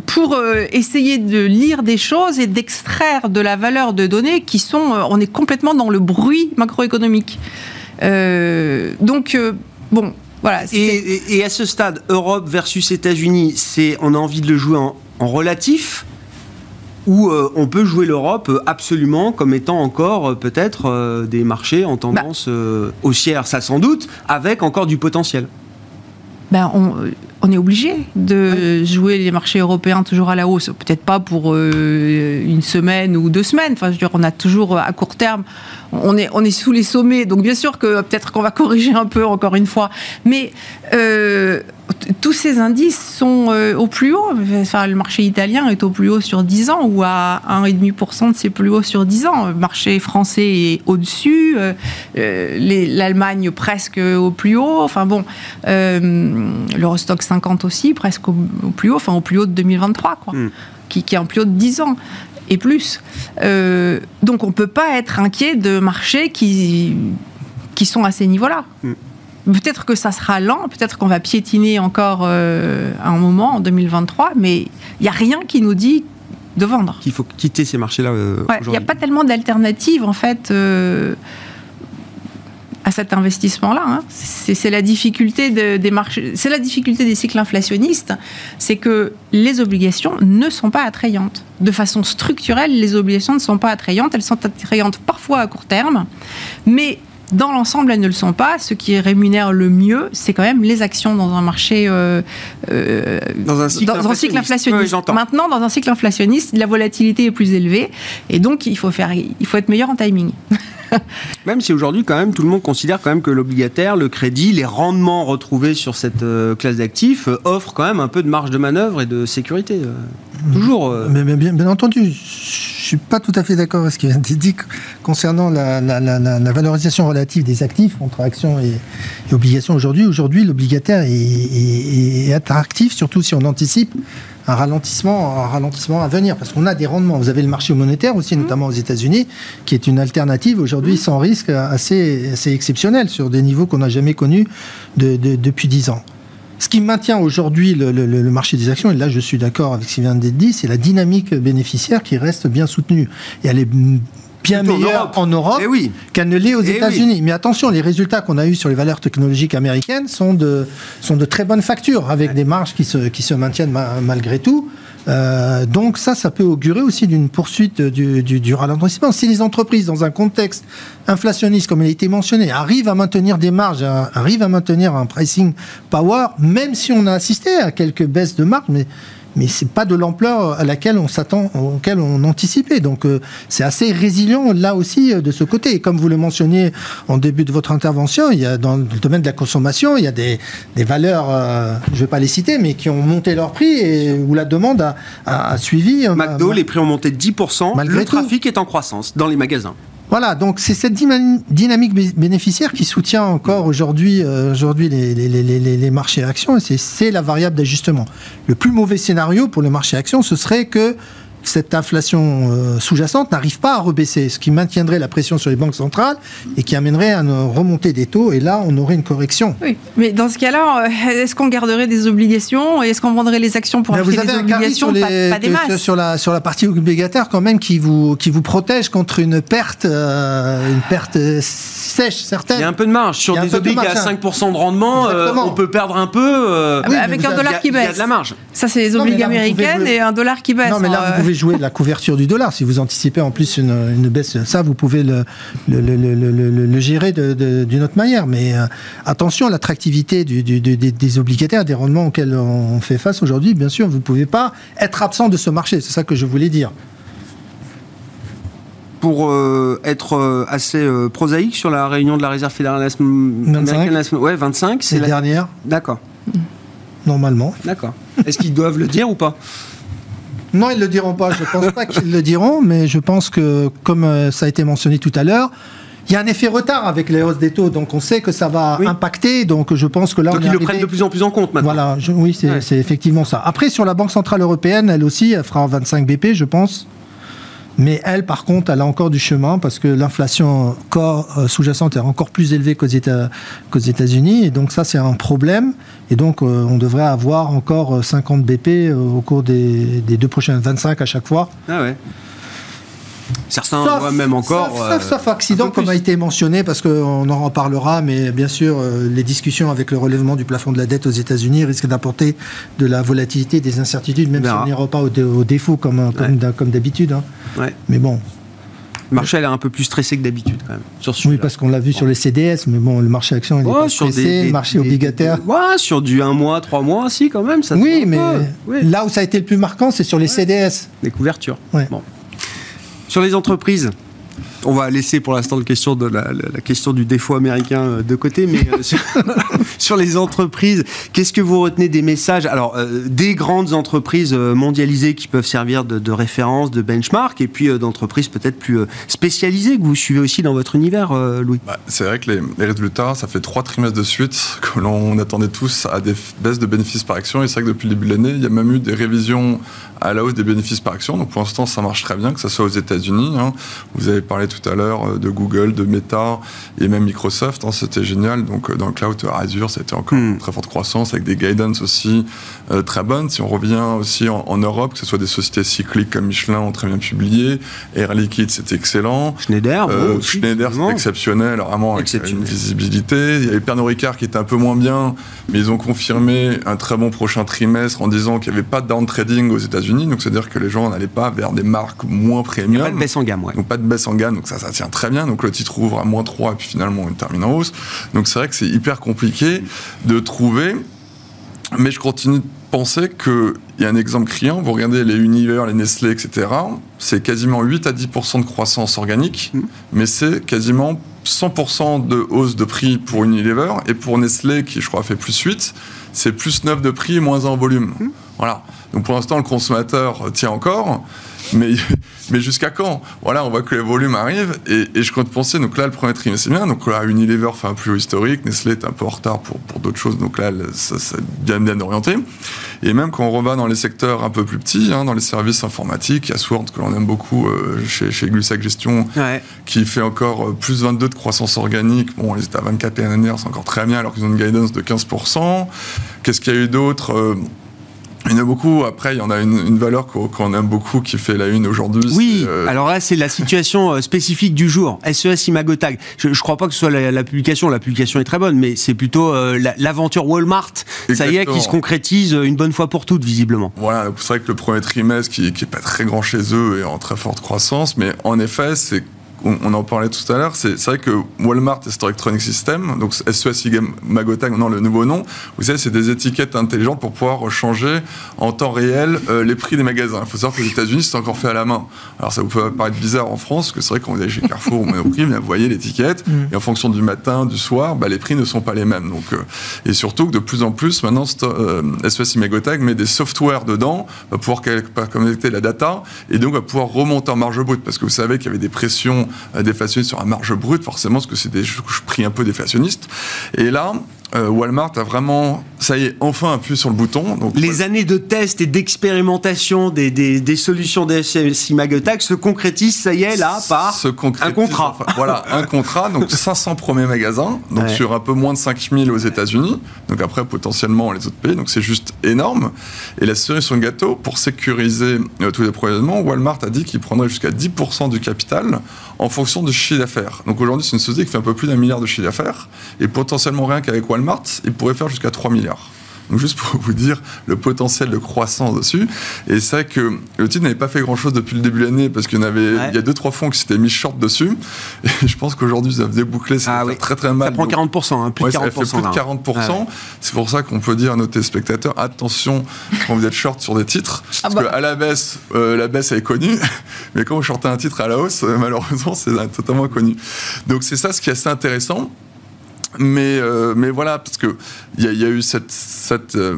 pour essayer de lire des choses et d'extraire de la valeur de données qui sont. on est complètement dans le bruit macroéconomique. Euh, donc, euh, bon, voilà. Et, à ce stade, Europe versus États-Unis, c'est on a envie de le jouer en, relatif ou euh, on peut jouer l'Europe absolument comme étant encore peut-être des marchés en tendance haussière, ça sans doute, avec encore du potentiel ben on, est obligé de jouer les marchés européens toujours à la hausse. Peut-être pas pour une semaine ou deux semaines. Enfin, je veux dire, on a toujours à court terme on est, on est sous les sommets, donc bien sûr que peut-être qu'on va corriger un peu encore une fois. Mais euh, tous ces indices sont euh, au plus haut. Enfin, le marché italien est au plus haut sur 10 ans ou à 1,5% de ses plus hauts sur 10 ans. Le marché français est au-dessus, euh, l'Allemagne presque au plus haut. Enfin bon, l'Eurostock 50 aussi presque au, plus haut, enfin au plus haut de 2023, quoi. Hmm. Qui, qui, est en plus haut de 10 ans et plus. Euh, donc on ne peut pas être inquiet de marchés qui, qui sont à ces niveaux-là. Mm. Peut-être que ça sera lent, peut-être qu'on va piétiner encore euh, un moment en 2023, mais il n'y a rien qui nous dit de vendre. Qu'il faut quitter ces marchés-là euh, Il n'y a pas tellement d'alternatives en fait à cet investissement-là. Hein. C'est la difficulté des marchés, c'est la difficulté des cycles inflationnistes, c'est que les obligations ne sont pas attrayantes. De façon structurelle, les obligations ne sont pas attrayantes. Elles sont attrayantes parfois à court terme, mais dans l'ensemble, elles ne le sont pas. Ce qui rémunère le mieux, c'est quand même les actions dans un marché. Euh, euh, dans un cycle inflationniste. Maintenant, dans un cycle inflationniste, la volatilité est plus élevée. Et donc, il faut, faire, il faut être meilleur en timing. même si aujourd'hui, quand même, tout le monde considère quand même que l'obligataire, le crédit, les rendements retrouvés sur cette euh, classe d'actifs euh, offrent quand même un peu de marge de manœuvre et de sécurité. Euh. toujours. Mais, bien, entendu, je suis pas tout à fait d'accord avec ce qui vient d'être dit concernant la, valorisation relative des actifs entre actions et, obligations aujourd'hui. Aujourd'hui, l'obligataire est, attractif, surtout si on anticipe un ralentissement, un ralentissement à venir, parce qu'on a des rendements. Vous avez le marché monétaire aussi, mmh. notamment aux États-Unis, qui est une alternative aujourd'hui mmh. sans risque assez, assez exceptionnel sur des niveaux qu'on n'a jamais connus depuis 10 ans. Ce qui maintient aujourd'hui le, marché des actions, et là je suis d'accord avec ce qui vient d'être dit, c'est la dynamique bénéficiaire qui reste bien soutenue. Et elle est bien meilleure en Europe, eh qu'elle ne l'est aux eh États-Unis. Mais attention, les résultats qu'on a eus sur les valeurs technologiques américaines sont de, sont de très bonnes factures, avec des marges qui se, qui se maintiennent malgré tout. Euh, donc ça, ça peut augurer aussi d'une poursuite du, du, ralentissement. Si les entreprises, dans un contexte inflationniste, comme il a été mentionné, arrivent à maintenir des marges, arrivent à maintenir un pricing power, même si on a assisté à quelques baisses de marge, mais mais c'est pas de l'ampleur à laquelle on s'attend, auquel on anticipait. Donc euh, c'est assez résilient là aussi euh, de ce côté. Et comme vous le mentionniez en début de votre intervention, il y a dans le domaine de la consommation, il y a des, des valeurs, euh, je ne vais pas les citer, mais qui ont monté leur prix et où la demande a, a, suivi. McDo, les prix ont monté de 10%. Malgré le trafic est en croissance dans les magasins. Voilà, donc c'est cette dynamique bénéficiaire qui soutient encore aujourd'hui euh, les, les, les, les, marchés actions et c'est la variable d'ajustement. Le plus mauvais scénario pour le marché actions, ce serait que cette inflation euh, sous-jacente n'arrive pas à rebaisser, ce qui maintiendrait la pression sur les banques centrales et qui amènerait à une remontée des taux. Et là, on aurait une correction. Oui, mais dans ce cas-là, euh, est-ce qu'on garderait des obligations et est-ce qu'on vendrait les actions pour Mais acheter vous avez des un obligations sur, les- pas, pas des masses. sur la sur la partie obligataire quand même qui vous qui vous protège contre une perte euh, une perte sèche certaine. Il y a un peu de marge. Sur Il y a un des peu de marge, à hein. 5% de rendement, euh, on peut perdre un peu. euh, Ah Oui, avec un dollar avez- qui il y a baisse. de la marge. Ça, c'est les pouvez américaines et un dollar qui baisse. Non, mais là, hein, vous pouvez jouer la couverture du dollar. Si vous anticipez en plus une, une baisse, ça, vous pouvez le, gérer d'une autre manière. Mais euh, attention à l'attractivité du, du- du- des, des obligataires, des rendements auxquels on fait face aujourd'hui. Bien sûr, vous ne pouvez pas être absent de ce marché. C'est ça que je voulais dire. Pour euh, être euh, assez euh, prosaïque sur la réunion de la Réserve fédérale la semaine- 25. américaine la semaine- Ouais, 25. C'est C'est la... dernière, D'accord, normalement. d'accord. Est-ce qu'ils doivent le dire ou pas? Non, ils le diront pas. Je pense pas qu'ils le diront, mais je pense que, comme euh, ça a été mentionné tout à l'heure, il y a un effet retard avec les hausses des taux, donc on sait que ça va Oui. impacter. Donc je pense que là, Donc on est ils le prennent de plus en plus en compte maintenant. Voilà, je- oui, c'est Ouais. c'est effectivement ça. Après, sur la Banque Centrale Européenne, elle aussi, elle fera 25 BP, je pense. Mais elle, par contre, elle a encore du chemin parce que l'inflation euh, sous-jacente est encore plus élevée qu'aux Éta- qu'aux États-Unis. Et donc, ça, c'est un problème. Et donc, euh, on devrait avoir encore euh, 50 BP euh, au cours des, des deux prochaines 25 à chaque fois. Ah ouais. Certains voient même encore. Sauf, euh, sauf- sauf accident, comme a été mentionné, parce qu'on en reparlera, mais bien sûr, euh, les discussions avec le relèvement du plafond de la dette aux États-Unis risquent d'apporter de la volatilité, des incertitudes, même si on n'ira pas au, dé- au défaut comme, comme, Ouais. d'hab- comme d'habitude. hein. Ouais. Mais bon, Le marché a l'air un peu plus stressé que d'habitude quand même. Sur oui, parce qu'on l'a vu sur les CDS, mais bon, le marché action, il est pas sur stressé, des, le marché des- obligataire. Ouais, sur du 1 mois, 3 mois, si quand même. Ça Oui, mais. Oui. là où ça a été le plus marquant, c'est sur les CDS. Les couvertures. Bon. Sur les entreprises, on va laisser pour l'instant la question, du défaut américain euh, de côté, mais euh, sur, les entreprises, qu'est-ce que vous retenez des messages Alors, euh, des grandes entreprises mondialisées qui peuvent servir de, référence, de benchmark, et puis d'entreprises peut-être plus spécialisées que vous suivez aussi dans votre univers, Louis? Bah, c'est vrai que les, résultats, ça fait trois trimestres de suite que l'on attendait tous à des baisses de bénéfices par action. Et c'est vrai que depuis le début de l'année, il y a même eu des révisions à la hausse des bénéfices par action. Donc pour l'instant, ça marche très bien, que ce soit aux États-Unis. hein. Vous avez parlé tout à l'heure euh, de Google, de Meta et même Microsoft. hein, C'était génial. Donc euh, dans le cloud, euh, Azure, c'était encore Hmm. une très forte croissance avec des guidance aussi euh, très bonnes. Si on revient aussi en, en Europe, que ce soit des sociétés cycliques comme Michelin ont très bien publié, Air Liquide, c'était excellent. Schneider, bon, Euh, aussi, Schneider, c'est exceptionnel, vraiment, avec Exceptionnel. une visibilité. Il y avait Pernod Ricard qui était un peu moins bien, mais ils ont confirmé un très bon prochain trimestre en disant qu'il n'y avait pas de down trading aux États-Unis. Donc, c'est-à-dire que les gens n'allaient pas vers des marques moins Il n'y a premium. pas de baisse en gamme, ouais. Donc pas de baisse en gamme, donc ça, ça tient très bien. Donc le titre ouvre à moins 3 et puis finalement il termine en hausse. Donc c'est vrai que c'est hyper compliqué de trouver. Mais je continue de penser qu'il y a un exemple criant. Vous regardez les Unilever, les Nestlé, etc. C'est quasiment 8 à 10% de croissance organique, Mm. mais c'est quasiment 100% de hausse de prix pour Unilever. Et pour Nestlé, qui je crois fait plus 8, c'est plus 9 de prix et moins 1 en volume. Voilà. Donc pour l'instant, le consommateur tient encore. Mais, mais jusqu'à quand? Voilà, on voit que les volumes arrivent et, et je compte penser, donc là, le premier trimestre, c'est bien. Donc là, Unilever fait un plus haut historique, Nestlé est un peu en retard pour, pour d'autres choses, donc là, ça, ça bien, bien orienté. Et même quand on rebat dans les secteurs un peu plus petits, hein, dans les services informatiques, il y a Sword que l'on aime beaucoup euh, chez, chez Glussac Gestion, Ouais. qui fait encore euh, plus 22 de croissance organique. Bon, ils étaient à 24 l'année dernière, c'est encore très bien, alors qu'ils ont une guidance de 15%. Qu'est-ce qu'il y a eu d'autre? Euh, il y en a beaucoup. Après, il y en a une, une valeur qu'on aime beaucoup qui fait la une aujourd'hui. Oui, euh, alors là, c'est la situation euh, spécifique du jour. SES Imagotag. Je, je crois pas que ce soit la, la publication. La publication est très bonne, mais c'est plutôt euh, la- l'aventure Walmart. Ça y est, qui se concrétise une bonne fois pour toutes, visiblement. Voilà, c'est vrai que le premier trimestre, qui, qui est pas très grand chez eux, est en très forte croissance, mais en effet, c'est on, en parlait tout à l'heure, c'est vrai que Walmart et Store Electronic System, donc SES Magotag, non le nouveau nom, vous savez, c'est des étiquettes intelligentes pour pouvoir changer en temps réel euh, les prix des magasins. Il faut savoir qu'aux États-Unis, c'est encore fait à la main. Alors ça vous peut paraître bizarre en France, que c'est vrai que quand vous allez chez Carrefour ou Monoprix, vous voyez l'étiquette, et en fonction du matin, du soir, bah, les prix ne sont pas les mêmes. Donc, euh, et surtout que de plus en plus, maintenant, euh, SES Imagotag met des softwares dedans, va pouvoir connecter la data, et donc va pouvoir remonter en marge brute, parce que vous savez qu'il y avait des pressions euh, déflationnistes sur la marge brute, forcément, parce que c'est des prix un peu déflationnistes. Et là, Walmart a vraiment, ça y est, enfin appuyé sur le bouton. Donc, les années de test et d'expérimentation des, des, des, solutions DSI Magotag se concrétisent, ça y est, là, par un contrat. Enfin, voilà, un contrat, donc 500 premiers magasins, donc ouais. sur un peu moins de 5000 aux États-Unis, donc après potentiellement les autres pays, donc c'est juste énorme. Et la cerise sur le gâteau, pour sécuriser euh, tous les approvisionnements, Walmart a dit qu'il prendrait jusqu'à 10% du capital en fonction du chiffre d'affaires. Donc aujourd'hui, c'est une société qui fait un peu plus d'un milliard de chiffre d'affaires, et potentiellement rien qu'avec Walmart, Walmart, il pourrait faire jusqu'à 3 milliards. Donc juste pour vous dire le potentiel de croissance dessus. Et c'est vrai que le titre n'avait pas fait grand-chose depuis le début de l'année parce qu'il y en avait, ouais. il y a deux trois fonds qui s'étaient mis short dessus. Et je pense qu'aujourd'hui ça va déboucler, ça ah, oui. très très mal. Ça prend 40%, hein, plus ouais, de 40%. Ça fait plus de 40%. Ah, ouais. C'est pour ça qu'on peut dire à nos téléspectateurs attention quand vous êtes short sur des titres, ah, parce bah. qu'à la baisse, euh, la baisse elle est connue, mais quand vous shortez un titre à la hausse, euh, malheureusement c'est totalement inconnu. Donc c'est ça ce qui est assez intéressant. Mais, euh, mais voilà, parce qu'il y, y, a eu cette, cette, euh,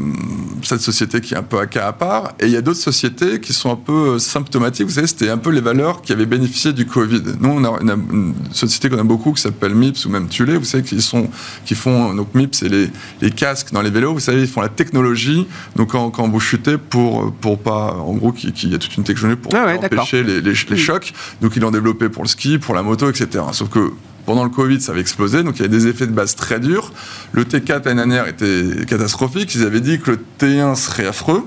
cette, société qui est un peu à cas à part, et il y a d'autres sociétés qui sont un peu symptomatiques. Vous savez, c'était un peu les valeurs qui avaient bénéficié du Covid. Nous, on a, a une société qu'on a beaucoup qui s'appelle MIPS ou même Tulé, vous savez, qui, sont, qui font, donc MIPS, c'est les, les, casques dans les vélos, vous savez, ils font la technologie, donc quand, quand vous chutez, pour, pour pas, en gros, qu'il qui y a toute une technologie pour ah ouais, empêcher les, les, les chocs. Donc ils l'ont développé pour le ski, pour la moto, etc. Sauf que pendant le Covid, ça avait explosé, donc il y avait des effets de base très durs. Le T4 l'année dernière était catastrophique. Ils avaient dit que le T1 serait affreux.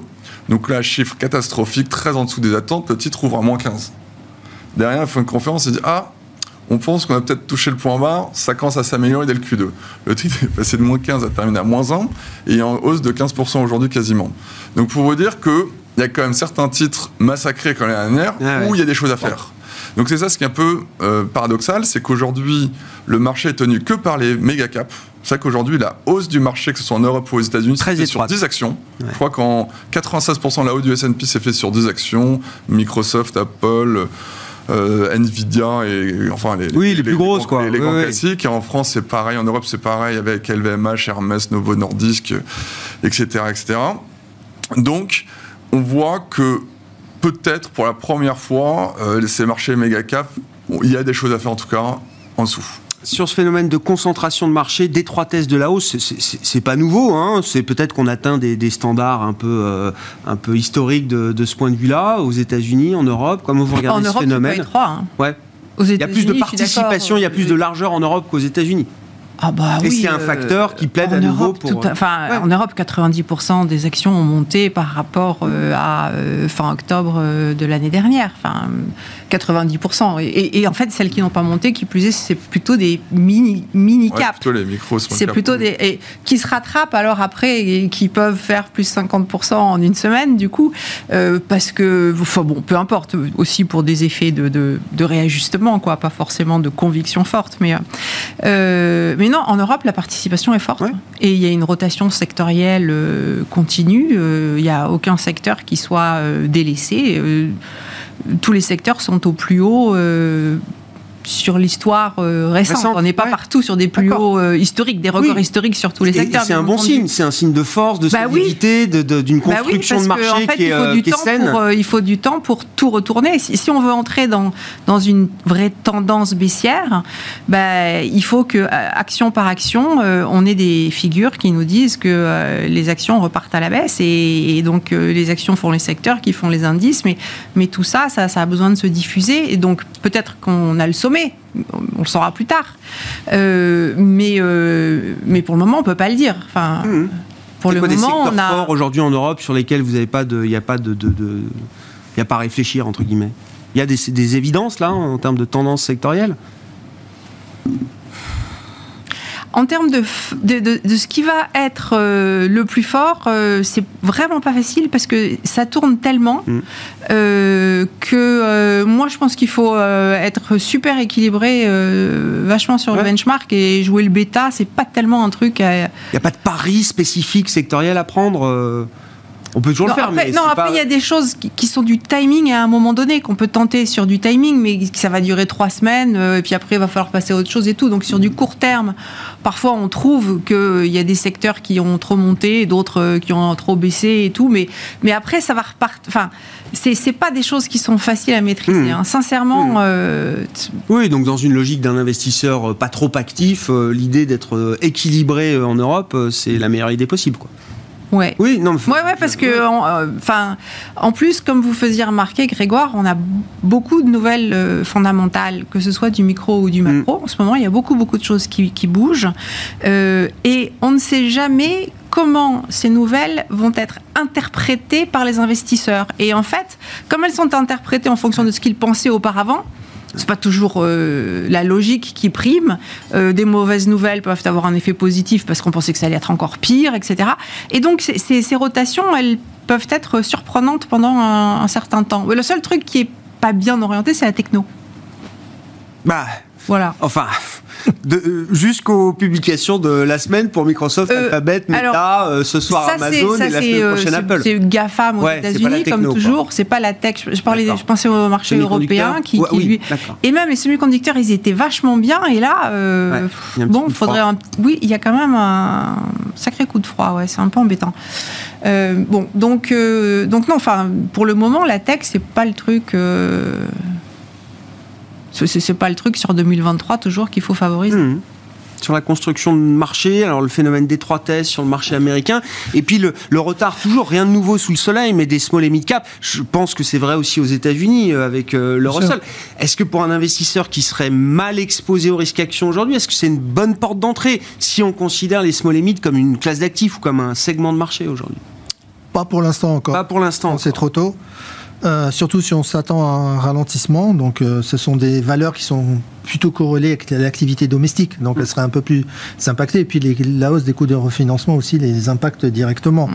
Donc là, chiffre catastrophique, très en dessous des attentes. Le titre ouvre à moins 15. Derrière, il faut une conférence, il dit Ah, on pense qu'on a peut-être touché le point bas, ça commence à s'améliorer dès le Q2. Le titre est passé de moins 15 à terminer à moins 1 et en hausse de 15% aujourd'hui quasiment. Donc pour vous dire qu'il y a quand même certains titres massacrés comme l'année dernière ah ouais. où il y a des choses à faire. Donc c'est ça ce qui est un peu euh, paradoxal, c'est qu'aujourd'hui, le marché est tenu que par les méga caps. C'est vrai qu'aujourd'hui, la hausse du marché, que ce soit en Europe ou aux États-Unis, c'est sur 10 actions. Ouais. Je crois qu'en 96% de la hausse du S&P s'est fait sur 10 actions. Microsoft, Apple, euh, Nvidia et enfin les, oui, les, les plus grosses les, quoi. Les, grands oui. classiques. Et en France, c'est pareil. En Europe, c'est pareil avec LVMH, Hermès, Novo Nordisk, etc., etc. Donc, on voit que peut-être pour la première fois, euh, ces marchés méga cap, bon, il y a des choses à faire en tout cas en dessous. Sur ce phénomène de concentration de marché, d'étroitesse de la hausse, c'est pas nouveau. Hein c'est peut-être qu'on atteint des, des, standards un peu, euh, un peu historiques de, de ce point de vue-là, aux États-Unis, en Europe. Comment vous regardez en ce Europe, phénomène pas étroit, hein. Ouais. Aux il y a plus de participation, il y a plus de largeur en Europe qu'aux États-Unis. Ah bah Et oui, c'est un facteur qui plaide à Europe, nouveau pour. Tout, enfin, ouais. en Europe, 90% des actions ont monté par rapport euh, à euh, fin octobre euh, de l'année dernière. Enfin, 90%. Et, et, et, en fait, celles qui n'ont pas monté, qui plus est, c'est plutôt des mini, mini ouais, caps. plutôt les micros. C'est plutôt des et, qui se rattrapent alors après et qui peuvent faire plus 50% en une semaine du coup, euh, parce que enfin bon, peu importe aussi pour des effets de, de, de réajustement quoi, pas forcément de conviction forte, mais euh, mais non, en Europe la participation est forte ouais. et il y a une rotation sectorielle euh, continue. Il n'y a aucun secteur qui soit délaissé tous les secteurs sont au plus haut euh, sur l'histoire euh, récente. Récent, On n'est pas ouais. partout sur des plus hauts euh, historiques, des records oui. historiques sur tous les secteurs. C'est un bon signe, c'est un signe de force, de bah solidité, oui. d'une construction bah oui, de marché en fait, qui, est, il faut, du qui temps saine. Pour, euh, il faut du temps pour tout retourner. Si, si, on veut entrer dans, dans une vraie tendance baissière, bah, il faut que, action par action, euh, on ait des figures qui nous disent que euh, les actions repartent à la baisse et, et donc euh, les actions font les secteurs, qui font les indices, mais, mais tout ça, ça, ça a besoin de se diffuser et donc peut-être qu'on a le sommet on le saura plus tard. Euh, mais, euh, mais pour le moment, on ne peut pas le dire. Enfin, mmh. Pour le quoi, moment, des on a... forts aujourd'hui en Europe sur lesquels vous n'avez pas de, il n'y a pas de, de, de, il a pas à réfléchir entre guillemets? Il y a des, des évidences là en termes de tendance sectorielle? En termes de, de, de, de, ce qui va être euh, le plus fort, euh, c'est vraiment pas facile parce que ça tourne tellement mm. euh, que euh, moi je pense qu'il faut être super équilibré, vachement sur ouais. le benchmark et jouer le bêta, c'est pas tellement un truc à. Il n'y a pas de pari spécifique sectoriel à prendre On peut toujours Non, le faire, après, mais non, après, pas- il y a des choses qui, qui sont du timing à un moment donné, qu'on peut tenter sur du timing, mais ça va durer trois semaines, euh, et puis après, il va falloir passer à autre chose et tout. Donc, sur du court terme, parfois, on trouve qu'il y a des secteurs qui ont trop monté, d'autres euh, qui ont trop baissé et tout, mais, mais après, ça va repartir. Enfin, c'est pas des choses qui sont faciles à maîtriser. Mmh. hein. Sincèrement, euh, t- Oui, donc dans une logique d'un investisseur euh, pas trop actif, euh, l'idée d'être euh, équilibré euh, en Europe, euh, c'est la meilleure idée possible. Quoi. Ouais. Oui, non, mais Ouais, ouais, parce que, en, euh, enfin, en plus, comme vous faisiez remarquer, Grégoire, on a beaucoup de nouvelles euh, fondamentales, que ce soit du micro ou du macro. En ce moment, il y a beaucoup, beaucoup de choses qui, qui bougent, Euh, et on ne sait jamais comment ces nouvelles vont être interprétées par les investisseurs. Et en fait, comme elles sont interprétées en fonction de ce qu'ils pensaient auparavant. C'est pas toujours euh, la logique qui prime. Euh, des mauvaises nouvelles peuvent avoir un effet positif parce qu'on pensait que ça allait être encore pire, etc. Et donc ces, rotations, elles peuvent être surprenantes pendant un, un certain temps. Mais le seul truc qui est pas bien orienté, c'est la techno. bah, Voilà. enfin, euh, jusqu'aux publications de la semaine pour Microsoft, Euh, Alphabet, Meta, alors, euh, ce soir Ça, Amazon ça, et la semaine euh, prochaine Apple. C'est GAFAM aux Ouais, États-Unis, comme toujours. C'est pas la tech. Je, parlais, je pensais au marché européen qui, Ouais, qui, oui, lui. Et même les semi-conducteurs, ils étaient vachement bien. Et là, euh, Ouais, bon, faudrait un. Oui, il y a quand même un sacré coup de froid. Ouais, c'est un peu embêtant. Euh, bon, donc, donc non. Enfin, pour le moment, la tech, c'est pas le truc. C'est- pas le truc sur 2023 toujours qu'il faut favoriser. Mhm. Sur la construction de marché, alors le phénomène d'étroitesse sur le marché américain, et puis le, le retard, toujours rien de nouveau sous le soleil, mais des small et mid cap. Je pense que c'est vrai aussi aux États-Unis euh, avec euh, le. Russell. Est-ce que pour un investisseur qui serait mal exposé au risque action aujourd'hui, est-ce que c'est une bonne porte d'entrée si on considère les small et mid comme une classe d'actifs ou comme un segment de marché aujourd'hui? Pas pour l'instant encore. Pas pour l'instant. C'est encore. trop tôt. Euh, surtout si on s'attend à un ralentissement. Donc, euh, ce sont des valeurs qui sont plutôt corrélées avec l'activité domestique. Donc, elles seraient un peu plus impactées. Et puis, les- la hausse des coûts de refinancement aussi les impacte directement.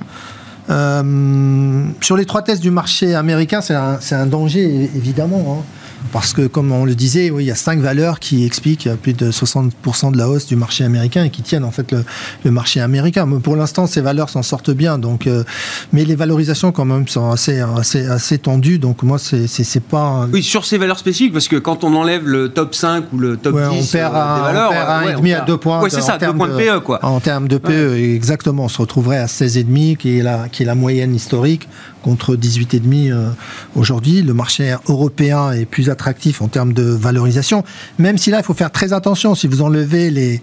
Euh, sur l'étroitesse du marché américain, c'est un, danger, évidemment. hein. Parce que, comme on le disait, oui, il y a cinq valeurs qui expliquent plus de 60% de la hausse du marché américain et qui tiennent en fait le, le marché américain. Mais pour l'instant, ces valeurs s'en sortent bien. Donc, euh, mais les valorisations, quand même, sont assez, assez, assez tendues. Donc, moi, c'est pas. Oui, sur ces valeurs spécifiques, parce que quand on enlève le top 5 ou le top Ouais, 10 on perd euh, un, des valeurs, on perd euh, un ouais, et on demi à deux points. Ouais, de- c'est en ça, deux termes points de PE, quoi. En termes de PE, exactement, on se retrouverait à 16,5, qui est la, qui est la moyenne historique, contre 18,5 euh, aujourd'hui. Le marché européen est plus attractif en termes de valorisation, même si là, il faut faire très attention. Si vous enlevez les,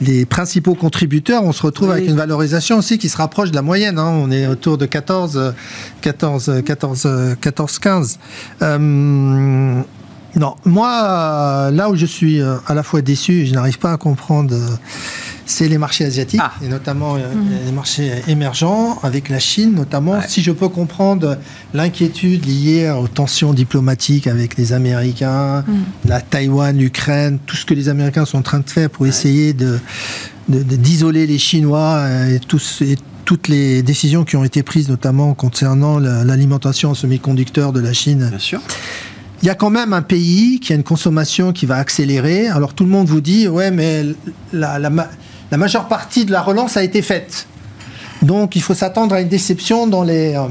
les principaux contributeurs, on se retrouve Oui. avec une valorisation aussi qui se rapproche de la moyenne. hein. On est autour de 14, euh, 14, euh, 14, euh, 14 15. Euh, non, moi, là où je suis euh, à la fois déçu, je n'arrive pas à comprendre, euh, c'est les marchés asiatiques, Ah. et notamment euh, les marchés émergents, avec la Chine notamment. Si je peux comprendre l'inquiétude liée aux tensions diplomatiques avec les Américains, la Taïwan, l'Ukraine, tout ce que les Américains sont en train de faire pour essayer de de- de- d'isoler les Chinois euh, et, tous, et toutes les décisions qui ont été prises, notamment concernant la- l'alimentation en semi-conducteurs de la Chine. Bien sûr. Il y a quand même un pays qui a une consommation qui va accélérer. Alors tout le monde vous dit, ouais, mais la, la majeure partie de la relance a été faite. Donc il faut s'attendre à une déception dans les... euh,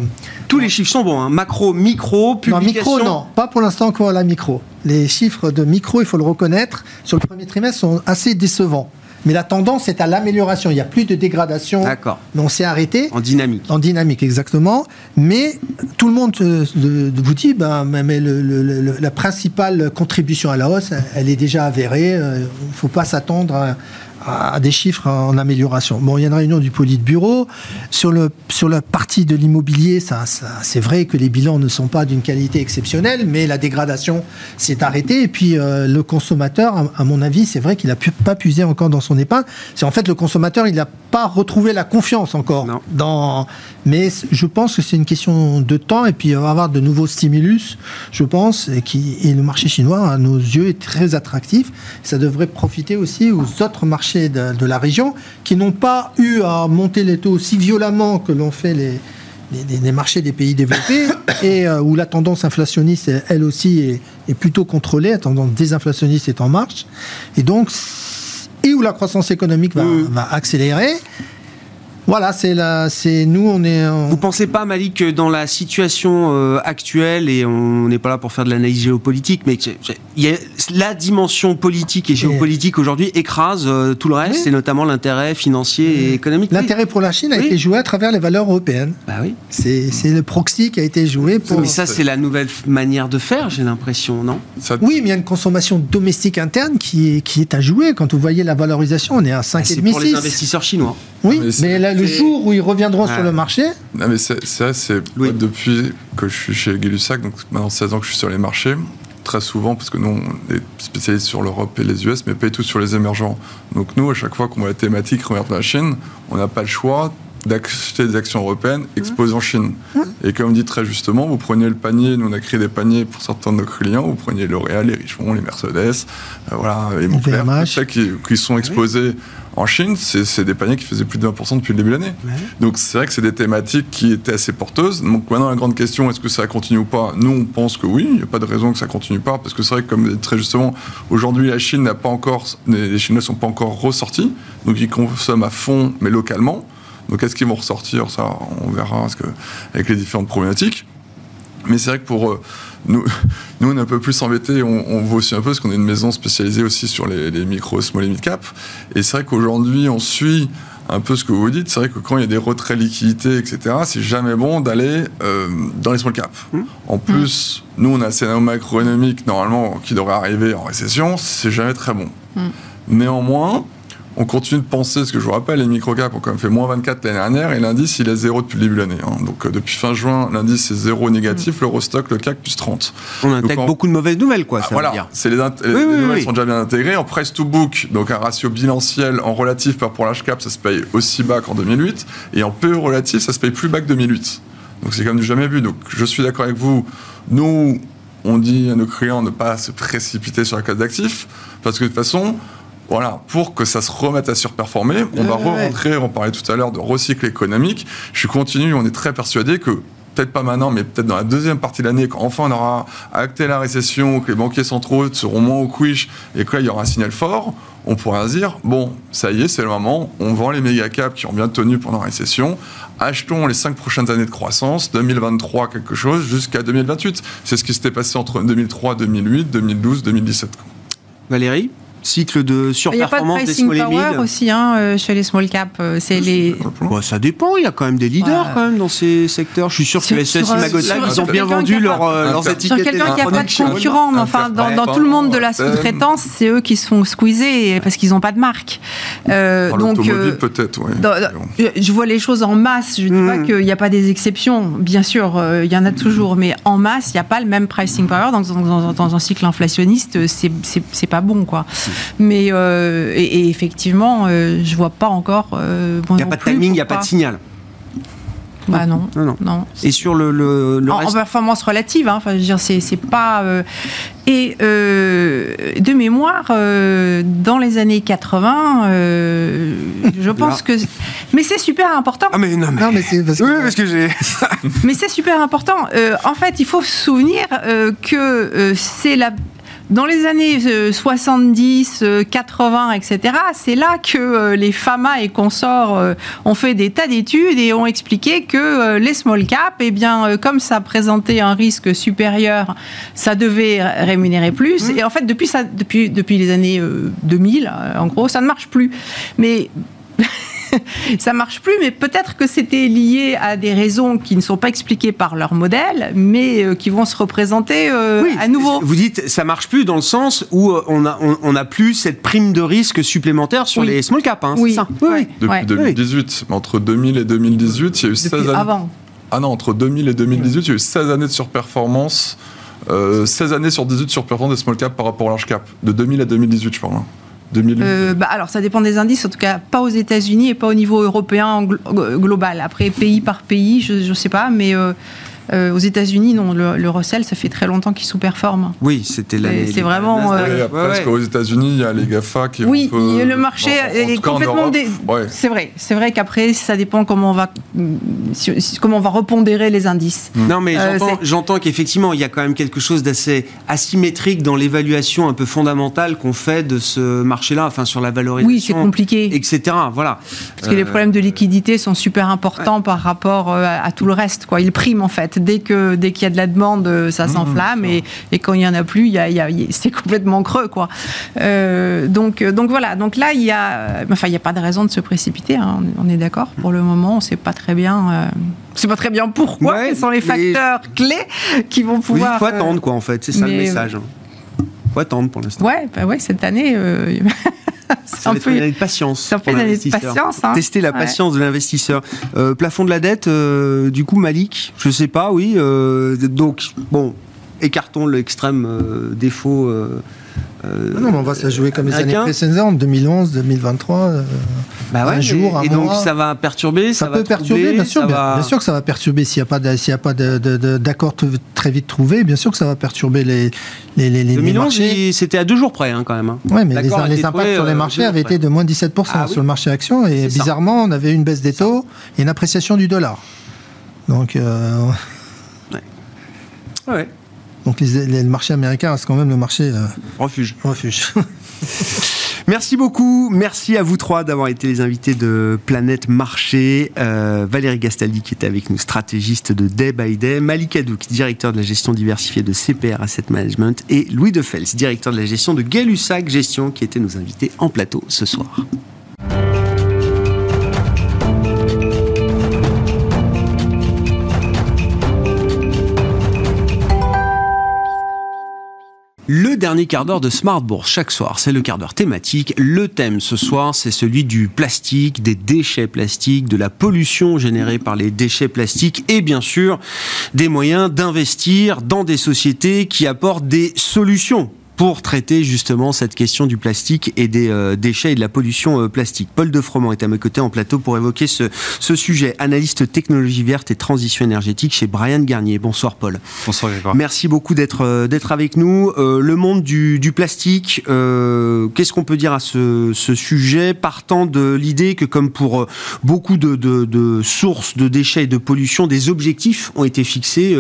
Tous les chiffres sont bons, hein. macro, micro, non, publication. micro, non. Pas pour l'instant encore la micro. Les chiffres de micro, il faut le reconnaître, sur le premier trimestre sont assez décevants. Mais la tendance est à l'amélioration. Il n'y a plus de dégradation. D'accord. Mais on s'est arrêté. En dynamique. En dynamique, exactement. Mais tout le monde euh, de- de vous dit, ben, mais le- le- la principale contribution à la hausse, elle est déjà avérée. Euh, Il ne faut pas s'attendre à, à des chiffres en amélioration. Bon, il y a une réunion du Politburo. Sur, le, sur la partie de l'immobilier, ça, ça- c'est vrai que les bilans ne sont pas d'une qualité exceptionnelle, mais la dégradation s'est arrêtée. Et puis, euh, le consommateur, à, à mon avis, c'est vrai qu'il n'a pas puisé encore dans son épargne. C'est en fait le consommateur, il n'a pas retrouvé la confiance encore. Non. Dans... Mais je pense que c'est une question de temps. Et puis, il va avoir de nouveaux stimulus, je pense. Et, qui... et le marché chinois, à nos yeux, est très attractif. Ça devrait profiter aussi aux autres marchés de, de la région qui n'ont pas eu à monter les taux aussi violemment que l'ont fait les, les, les- les marchés des pays développés et euh, où la tendance inflationniste, elle, aussi, est, est plutôt contrôlée, la tendance désinflationniste est en marche, et donc, et où la croissance économique va accélérer. Voilà, c'est la, c'est nous, on est. en- Vous pensez pas, Malik, que dans la situation euh, actuelle, et on n'est pas là pour faire de l'analyse géopolitique, mais que c'est- c'est- il y a, la dimension politique et géopolitique aujourd'hui écrase euh, tout le reste, Oui. et notamment l'intérêt financier et économique. L'intérêt pour la Chine a Oui. été joué à travers les valeurs européennes. Bah oui. C'est, c'est le proxy qui a été joué pour. Mais ça, c'est la nouvelle manière de faire, j'ai l'impression, non? Ça- Oui, mais il y a une consommation domestique interne qui est, qui est à jouer. Quand vous voyez la valorisation, on est à Ah, C'est 5,5 pour les 6. investisseurs chinois. Oui, Mais mais, c'est- là, le jour où ils reviendront Ah. sur le marché, Non, mais c'est c'est vrai, c'est Oui. depuis que je suis chez Gay-Lussac, donc maintenant 16 ans que je suis sur les marchés, très souvent, parce que nous, on est spécialisés sur l'Europe et les US, mais pas du tout sur les émergents. Donc nous, à chaque fois qu'on voit la thématique revenir de la Chine, on n'a pas le choix d'acheter des actions européennes exposées en Chine. Et comme dit très justement, vous prenez le panier, nous on a créé des paniers pour certains de nos clients, vous prenez L'Oréal, les Richemont, les Mercedes, euh, voilà, les VMH. tout ça qui, qui sont exposés en Chine, c'est c'est des paniers qui faisaient plus de 20% depuis le début de l'année. Donc c'est vrai que c'est des thématiques qui étaient assez porteuses. Donc maintenant la grande question, est-ce que ça continue ou pas? Nous on pense que oui, il n'y a pas de raison que ça continue pas, parce que c'est vrai que comme très justement, aujourd'hui la Chine n'a pas encore, les Chinois ne sont pas encore ressortis, donc ils consomment à fond mais localement. Donc est-ce qu'ils vont ressortir Ça on verra parce que, avec les différentes problématiques. Mais c'est vrai que pour euh, nous, nous, on est un peu plus embêtés, on, on voit aussi un peu, parce qu'on est une maison spécialisée aussi sur les, les micro, small et mid cap. Et c'est vrai qu'aujourd'hui, on suit un peu ce que vous dites. C'est vrai que quand il y a des retraits liquidités, etc., c'est jamais bon d'aller euh, dans les small cap. En plus, nous, on a un scénario macroéconomique, normalement, qui devrait arriver en récession, c'est jamais très bon. Néanmoins, on continue de penser, ce que je vous rappelle, les microcaps ont quand même fait moins 24 l'année dernière et l'indice il est zéro depuis le début de l'année. hein. Donc euh, depuis fin juin, l'indice est zéro négatif, l'Eurostock, le CAC plus 30. On intègre en- beaucoup de mauvaises nouvelles, quoi, Ah, ça veut voilà, dire. c'est les, les Oui, nouvelles oui. sont déjà bien intégrées. En price to book, donc un ratio bilanciel en relatif par pour l'âge cap, ça se paye aussi bas qu'en 2008. Et en PE relatif, ça se paye plus bas que 2008. Donc c'est comme du jamais vu. Donc je suis d'accord avec vous. Nous, on dit à nos clients de ne pas se précipiter sur la classe d'actifs, parce que de toute façon, voilà, pour que ça se remette à surperformer, on va Ouais, re-rentrer, on parlait tout à l'heure de recycle économique. Je suis continu, on est très persuadé que peut-être pas maintenant, mais peut-être dans la deuxième partie de l'année, quand enfin on aura acté la récession, que les banquiers centraux seront moins au quiche et que là il y aura un signal fort, on pourra se dire bon, ça y est, c'est le moment, on vend les méga caps qui ont bien tenu pendant la récession, achetons les cinq prochaines années de croissance, 2023 quelque chose, jusqu'à 2028. C'est ce qui s'était passé entre 2003, 2008, 2012, 2017. Valérie? Cycle de Il n'y a pas de surperformance des pricing small power mid aussi hein, euh, chez les small cap. euh, C'est les. Bon, ça dépend, il y a quand même des leaders Ouais. quand même dans ces secteurs. Je suis sûr que Sur- les SES sur, Magolag, sur- ils ont bien vendu leur, euh, leurs Sur étiquettes. Sur quelqu'un qui n'a pas de concurrent, mais enfin, dans, dans tout le monde de la sous-traitance, c'est eux qui se font squeezer parce qu'ils n'ont pas de marque. Euh, Dans donc, euh, peut-être, dans- je vois les choses en masse. Je ne dis Mm. pas qu'il n'y a pas des exceptions. Bien sûr, il y en a toujours, mais en masse, il n'y a pas le même pricing power. Dans, dans- dans- dans un cycle inflationniste, c'est pas bon, quoi. Mais euh, et, et effectivement, euh, je vois pas encore. euh, Il n'y a pas de timing, il n'y a pas de signal. Bah non, Non, non. non. Et sur le, le, le en, en reste performance relative, hein, enfin, je veux dire, c'est c'est pas. euh, et euh, de mémoire, euh, dans les années 80, euh, je pense que. Mais c'est super important. Ah mais non, mais... Non, mais c'est parce que. Oui, parce que j'ai... Mais c'est super important. Euh, en fait, il faut se souvenir euh, que euh, c'est la. Dans les années euh, 70, euh, 80, etc., c'est là que euh, les FAMA et consorts euh, ont fait des tas d'études et ont expliqué que euh, les small cap, eh bien, comme ça présentait un risque supérieur, ça devait rémunérer plus. Et en fait, depuis, ça, depuis, depuis les années euh, 2000, euh, en gros, ça ne marche plus. Mais ça marche plus, mais peut-être que c'était lié à des raisons qui ne sont pas expliquées par leur modèle, mais euh, qui vont se représenter euh, Oui, à nouveau. Vous dites ça marche plus dans le sens où euh, on a on, on a plus cette prime de risque supplémentaire sur Oui. les small cap, hein, Oui, c'est ça ouais. Depuis Ouais. 2018. Mais entre 2000 et 2018, il y a eu 16 Depuis années. avant. Ah non, entre 2000 et 2018, il y a eu 16 années de surperformance. Euh, 16 années sur 18 de surperformance des small cap par rapport au large cap. De 2000 à 2018, je parle. 2000. Euh, bah, alors, ça dépend des indices, en tout cas pas aux États-Unis et pas au niveau européen glo- global. Après, pays par pays, je ne sais pas, mais, euh, Euh, aux États-Unis, non, le, le Russell, ça fait très longtemps qu'il sous-performe. Oui, c'était l'année. c'est vraiment, euh, après, Ouais, parce ouais. qu'aux États-Unis, il y a les GAFA qui Oui, peu- le marché en- en est complètement. Dé- ouais. C'est vrai, c'est vrai qu'après, ça dépend comment on va, comment on va repondérer les indices. Non, mais Euh, j'entends- qu'effectivement, il y a quand même quelque chose d'assez asymétrique dans l'évaluation un peu fondamentale qu'on fait de ce marché-là, enfin sur la valorisation. Oui, c'est compliqué. Etc. Voilà. Parce que les Euh, problèmes de liquidité sont super importants par rapport euh, à, à tout le reste. Quoi. Ils priment en fait. Dès que dès qu'il y a de la demande, euh, ça s'enflamme et, et quand il y en a plus, il y a, il y a- il y a- c'est complètement creux. Quoi. Euh, donc euh, donc voilà. Donc là, il y a, enfin, il n'y a pas de raison de se précipiter. hein. On est- On est d'accord. Pour le moment, on ne sait pas très bien. euh, sait pas très bien pourquoi. Ouais, quels sont les facteurs clés qui vont pouvoir. il faut attendre, quoi, en fait. C'est ça le message. faut attendre pour l'instant. Ouais, bah ouais, cette année, euh, c'est Ça un peu. une année de patience. c'est un peu une année de l'investisseur. patience, hein. Tester la Ouais. patience de l'investisseur. Euh, plafond de la dette, euh, du coup, Malik, je sais pas, oui. euh, donc, bon, écartons l'extrême euh, défaut. Euh, Ah Non, mais on va se jouer comme les années précédentes, 2011, 2023. euh, bah ouais, un jour, un et donc mois. ça va perturber, ça, Ça, va peut perturber, troubler, bien sûr, bien, va- bien sûr que ça va perturber s'il n'y a pas d'accord très vite trouvé. Bien sûr que ça va perturber les, les, les, les 2011, marchés. il- c'était à deux jours près, hein, quand même. hein. Ouais, mais les, impacts sur les euh, marchés avaient été de moins 17% Ah oui. sur le marché action et ça. bizarrement, on avait une baisse des taux et une appréciation du dollar. Donc, euh, Ouais. Donc les, les- le marché américain reste quand même le marché euh, Refuge. refuge. Merci beaucoup. Merci à vous trois d'avoir été les invités de Planète Marché. Euh, Valérie Gastaldi qui était avec nous, stratégiste de Day by Day. Malik Hadouk, directeur de la gestion diversifiée de CPR Asset Management. Et Louis Defels, directeur de la gestion de Gay-Lussac Gestion qui étaient nos invités en plateau ce soir. Le dernier quart d'heure de Smart Bourse chaque soir, c'est le quart d'heure thématique. Le thème ce soir, c'est celui du plastique, des déchets plastiques, de la pollution générée par les déchets plastiques et bien sûr des moyens d'investir dans des sociétés qui apportent des solutions pour traiter justement cette question du plastique et des euh, déchets et de la pollution euh, plastique. Paul Defroment est à mes côtés en plateau pour évoquer ce, ce sujet. Analyste technologie verte et transition énergétique chez Brian Garnier. Bonsoir Paul. Bonsoir Grégoire. Merci beaucoup d'être euh, d'être avec nous. Le monde du, du plastique, qu'est-ce qu'on peut dire à ce, ce sujet Partant de l'idée que, comme pour beaucoup de, de- de sources de déchets et de pollution, des objectifs ont été fixés.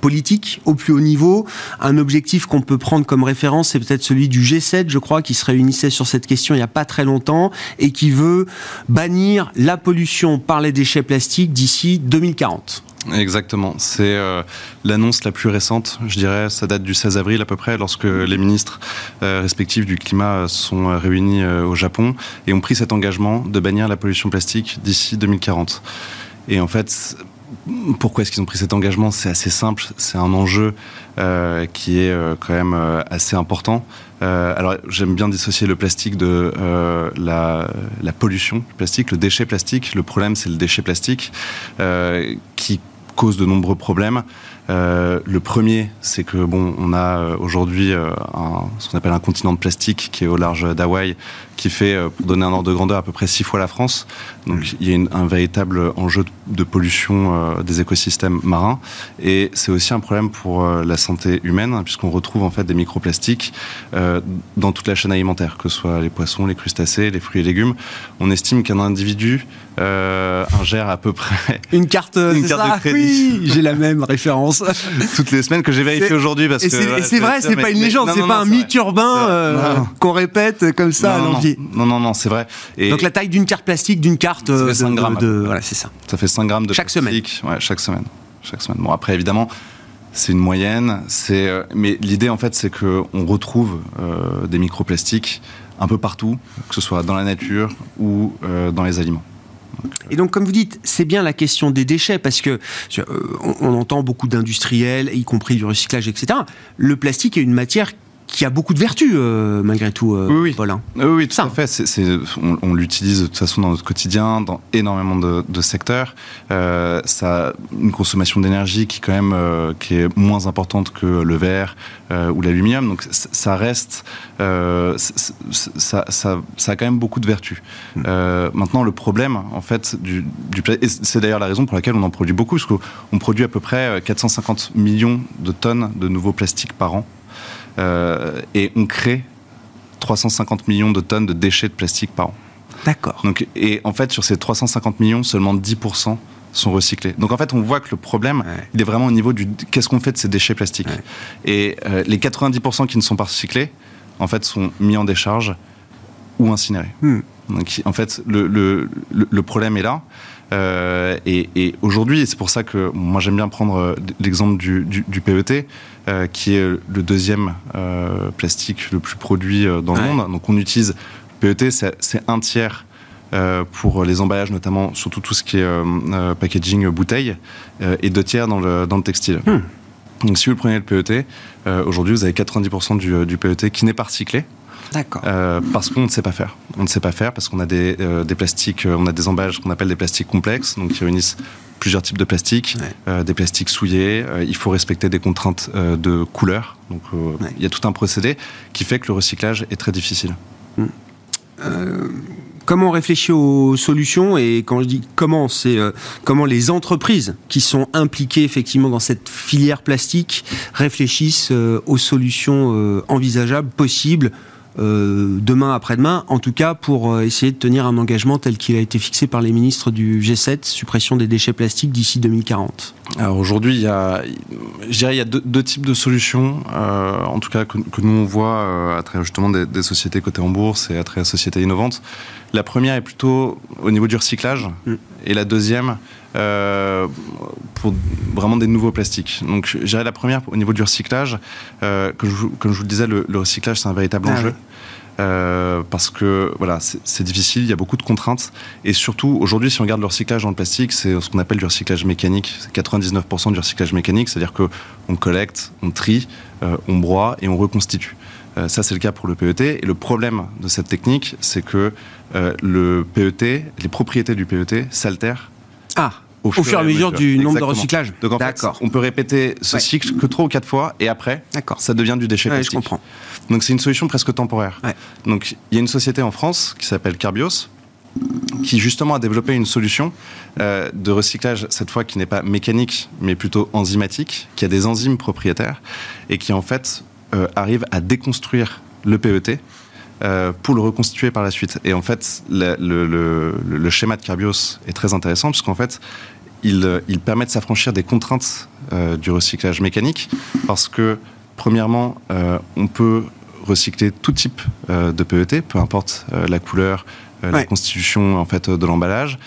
Politiques au plus haut niveau. Un objectif qu'on peut prendre comme référence, c'est peut-être celui du G7, je crois, qui se réunissait sur cette question il n'y a pas très longtemps et qui veut bannir la pollution par les déchets plastiques d'ici 2040. Exactement. C'est euh, l'annonce la plus récente, je dirais. Ça date du 16 avril à peu près, lorsque les ministres euh, respectifs du climat euh, sont réunis au Japon et ont pris cet engagement de bannir la pollution plastique d'ici 2040. Et en fait, pourquoi est-ce qu'ils ont pris cet engagement? C'est assez simple. C'est un enjeu euh, qui est euh, quand même euh, assez important. Alors, j'aime bien dissocier le plastique de la, pollution plastique, le déchet plastique. Le problème, c'est le déchet plastique qui cause de nombreux problèmes. Euh, le premier, c'est que bon, on a euh, aujourd'hui euh, un- ce qu'on appelle un continent de plastique qui est au large d'Hawaï, qui fait, pour donner un ordre de grandeur, à peu près six fois la France. Donc il y a une- un véritable enjeu de, pollution euh, des écosystèmes marins, et c'est aussi un problème pour euh, la santé humaine, hein, puisqu'on retrouve en fait des microplastiques dans toute la chaîne alimentaire, que ce soit les poissons, les crustacés, les fruits et légumes. On estime qu'un individu euh, ingère à peu près Une carte, Une carte ça de crédit. Oui, j'ai la même référence. toutes les semaines que j'ai vérifié aujourd'hui parce Et que c'est voilà, vrai, c'est pas une légende, c'est pas un mythe urbain euh, qu'on répète comme ça à non, non, l'envie. non, non, non, c'est vrai. Et Donc la taille d'une carte plastique, d'une carte Ça fait euh, de, 5 grammes, de- à voilà, c'est ça. ça fait 5 grammes de Chaque plastique. Ouais, chaque semaine. Chaque semaine. Bon, après, évidemment, c'est une moyenne. C'est, euh, mais l'idée, en fait, c'est qu'on retrouve euh, des microplastiques un peu partout, que ce soit dans la nature ou euh, dans les aliments. Et donc, comme vous dites, c'est bien la question des déchets parce que euh, on, entend beaucoup d'industriels, y compris du recyclage, etc. Le plastique est une matière qui a beaucoup de vertus, euh, malgré tout, euh, Oui, oui. Paul, hein. Oui, oui, tout Ça. à fait. On on l'utilise de toute façon dans notre quotidien, dans énormément de, de secteurs. Euh, ça a une consommation d'énergie qui, quand même, euh, qui est moins importante que le verre euh, ou l'aluminium. Donc, ça reste. ça, ça, ça a quand même beaucoup de vertus. Euh, maintenant, le problème, en fait, du, du c'est d'ailleurs la raison pour laquelle on en produit beaucoup, parce qu'on produit à peu près euh, 450 millions de tonnes de nouveaux plastiques par an. Euh, et on crée 350 millions de tonnes de déchets de plastique par an. D'accord. Donc, et en fait, sur ces 350 millions, seulement 10% sont recyclés. Donc en fait, on voit que le problème, Ouais. il est vraiment au niveau du qu'est-ce qu'on fait de ces déchets plastiques? Ouais. Et euh, les 90% qui ne sont pas recyclés, en fait, sont mis en décharge ou incinérés. Hmm. Donc en fait, le, le, le- le problème est là. Euh, et et aujourd'hui, c'est pour ça que moi j'aime bien prendre euh, l'exemple du, du, du PET, euh, qui est le deuxième euh, plastique le plus produit dans Ouais. le monde. Donc on utilise PET, c'est un tiers pour les emballages, notamment surtout tout ce qui est packaging bouteille, et deux tiers dans le, dans le textile. Hmm. Donc si vous prenez le PET, aujourd'hui vous avez 90% du, euh, du PET qui n'est pas recyclé. D'accord. Euh, parce qu'on ne sait pas faire. On ne sait pas faire parce qu'on a des, euh, des plastiques, euh, on a des emballages qu'on appelle des plastiques complexes, donc qui réunissent plusieurs types de plastiques, Ouais. euh, des plastiques souillés. euh, il faut respecter des contraintes euh, de couleur. Donc Ouais. il y a tout un procédé qui fait que le recyclage est très difficile. Comment on réfléchit aux solutions et quand je dis comment, c'est comment les entreprises qui sont impliquées effectivement dans cette filière plastique réfléchissent aux solutions envisageables, possibles, euh, demain après-demain, en tout cas pour euh, essayer de tenir un engagement tel qu'il a été fixé par les ministres du G7, suppression des déchets plastiques d'ici 2040. Alors aujourd'hui, il y a, je dirais, il y a deux, deux types de solutions, euh, en tout cas que, que nous on voit euh, à travers justement des, des sociétés cotées en bourse et à travers des sociétés innovantes. La première est plutôt au niveau du recyclage, Mm. et la deuxième euh, pour vraiment des nouveaux plastiques. Donc, je dirais la première au niveau du recyclage, euh, comme, je, vous- comme je vous le disais, le, le recyclage c'est un véritable Ah enjeu. oui. Euh, parce que voilà, c'est difficile, il y a beaucoup de contraintes. Et surtout, aujourd'hui, si on regarde le recyclage dans le plastique, c'est ce qu'on appelle du recyclage mécanique. C'est 99% du recyclage mécanique, c'est-à-dire qu'on collecte, on trie, euh, on broie et on reconstitue. Euh, ça, c'est le cas pour le PET. Et le problème de cette technique, c'est que le PET, les propriétés du PET s'altèrent Ah, au fur, et à mesure du nombre de recyclages. Donc en fait, on peut répéter ce Ouais. cycle que trois ou quatre fois, et après, ça devient du déchet Ouais, je plastique. comprends. Donc c'est une solution presque temporaire. Ouais. Donc il y a une société en France qui s'appelle Carbios qui justement a développé une solution euh, de recyclage cette fois qui n'est pas mécanique mais plutôt enzymatique, qui a des enzymes propriétaires et qui en fait euh, arrive à déconstruire le PET euh, pour le reconstituer par la suite. Et en fait, le, le- le- le schéma de Carbios est très intéressant puisqu'en fait, il, il permet de s'affranchir des contraintes du recyclage mécanique parce que, premièrement, on peut recycler tout type euh, de PET, peu importe euh, la couleur, euh, la Ouais. constitution en fait de l'emballage,